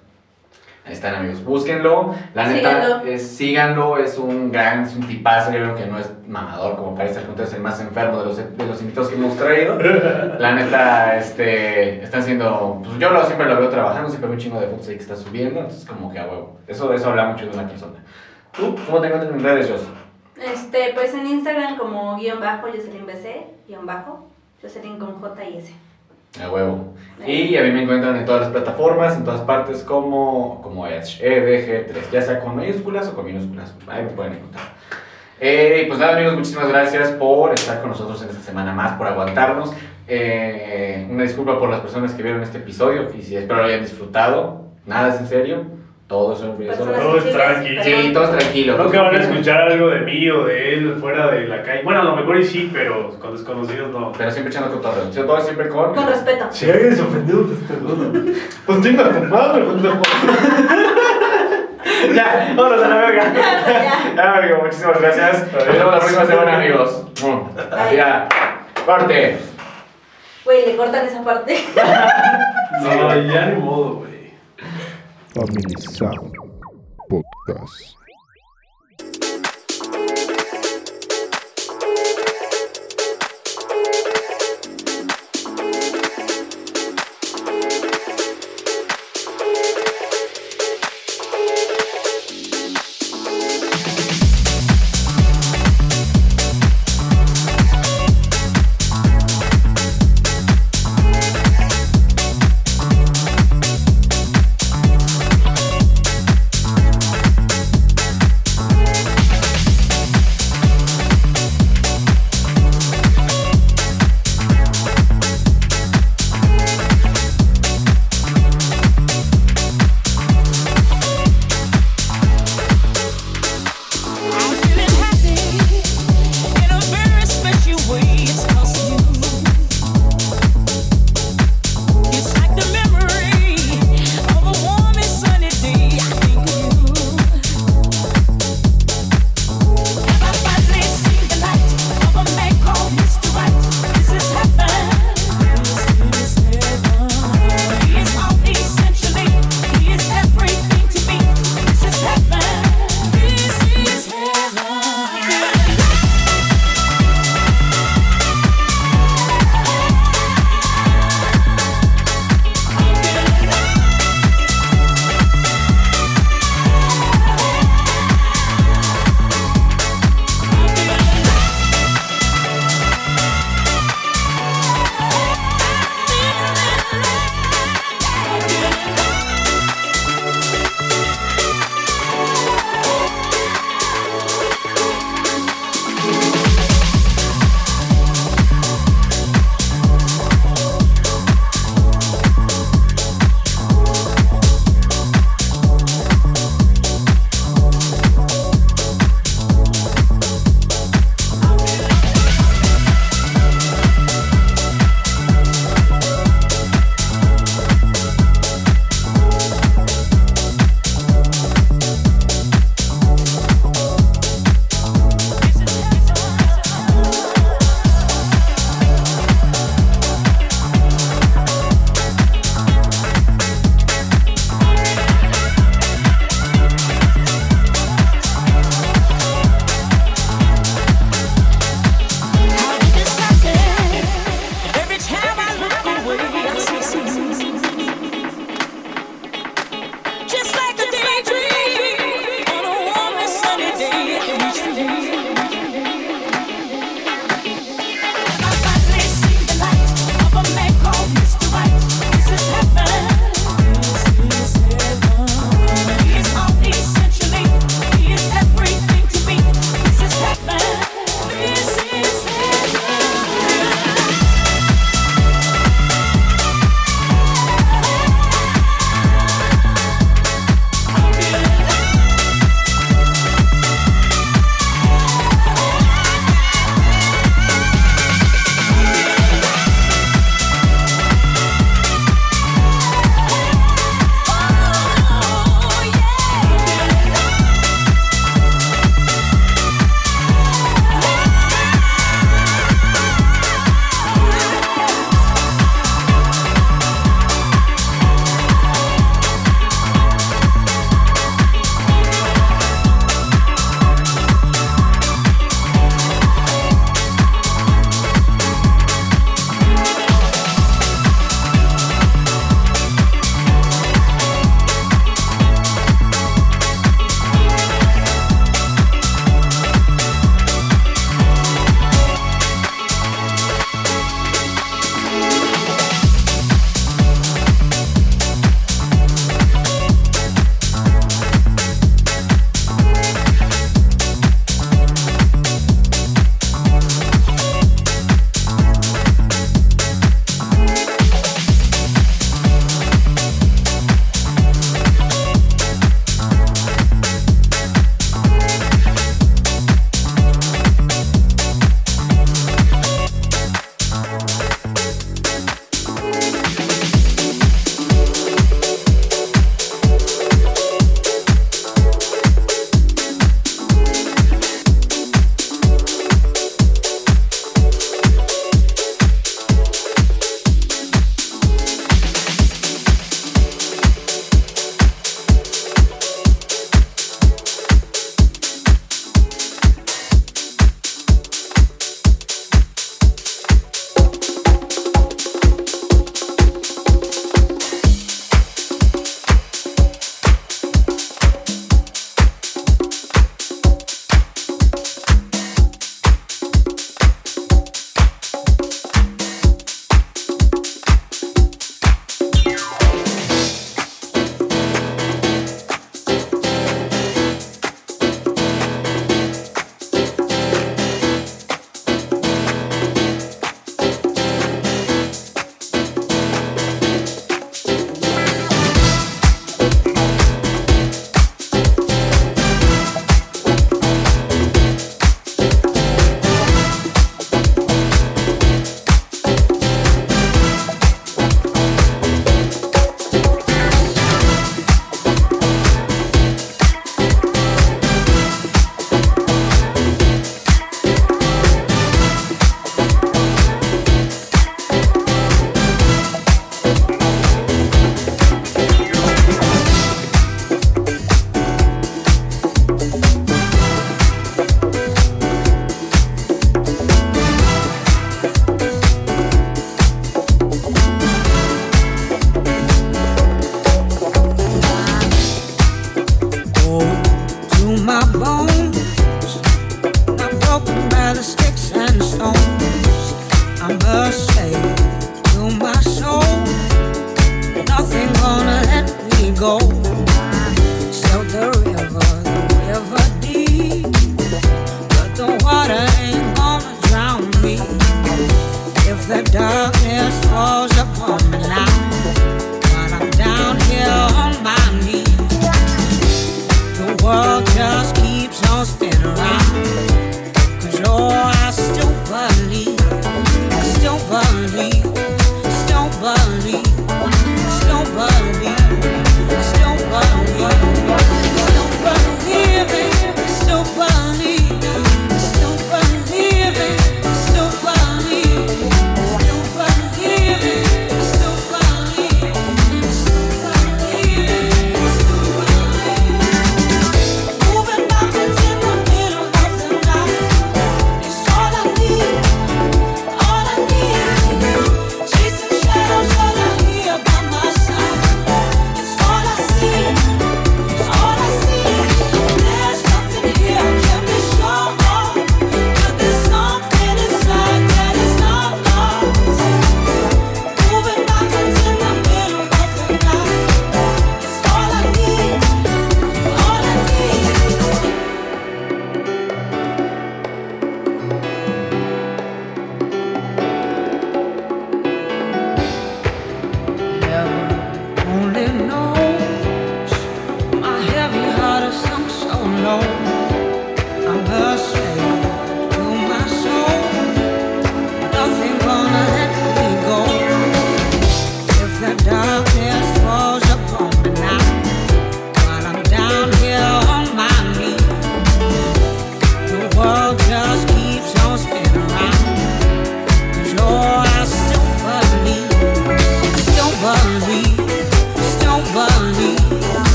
Ahí están amigos, búsquenlo. La neta, Síganlo. es, síganlo, es un gran, es un tipazo. Yo creo que no es mamador como parece, al contrario, es el más enfermo de los, de los invitados que hemos traído. La neta, este, están siendo, pues yo lo, siempre lo veo trabajando, siempre veo un chingo de fotos ahí que está subiendo, entonces como que a huevo. Eso, eso habla mucho de una persona. ¿Tú cómo te encuentras en redes, Jos? Este, pues en Instagram como guion bajo, Jocelyn BC, guion bajo, Jocelyn con J y S. A huevo. Y a mí me encuentran en todas las plataformas, en todas partes, como, como Edge, EDG3, ya sea con mayúsculas o con minúsculas. Ahí me pueden encontrar. Eh, pues nada, amigos, muchísimas gracias por estar con nosotros en esta semana más, por aguantarnos. Eh, una disculpa por las personas que vieron este episodio, y si espero lo hayan disfrutado. Nada es en serio, todo es un Personas Todo es sensibles, tranqui. perdón. Sí, todo es tranquilo. No que van a escuchar algo de mí o de él fuera de la calle. Bueno, a lo mejor y sí, pero con desconocidos no. Pero siempre echando cotorreo. Sí, Todo siempre con... Con respeto. Si alguien se ofendido, pues perdón. Pues chinga tu madre, pendejo. Ya, vámonos a la verga. Ya. Amigo, muchísimas gracias. Nos vemos la próxima semana, amigos. Ya, corte. Güey, le cortan esa parte. No, ya ni modo, güey. Family Sound Podcast.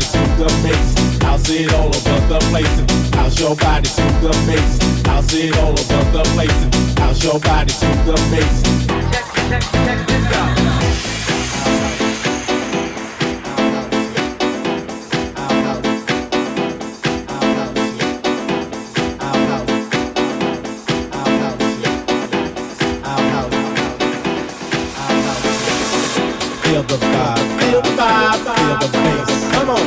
body to the face. I'll see it all over the place. I'll show body to the face. I'll see it all over the place. I'll show body to the face. Check, check, check this out. Feel the bass. Come on.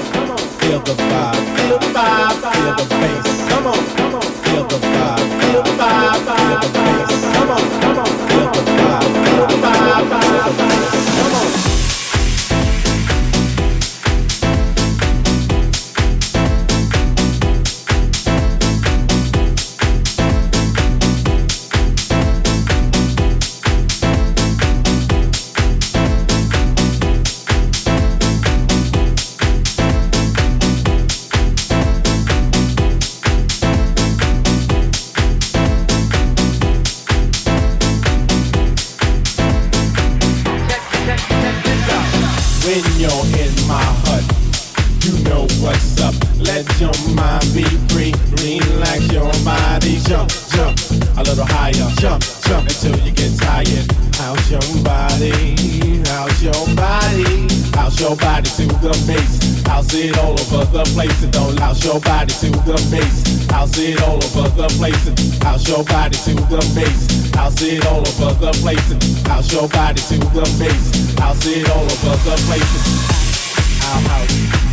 Feel the vibe, feel the vibe, feel the bass. Come on. Feel the vibe, feel the vibe, feel the bass. Come on, come on. Feel the vibe, feel the vibe, feel the bass. Come on. Your body to the bass? How's it all over the place? How's your body to the bass? How's it all over the place? How's your body to the bass? How's it all over the place? Our house,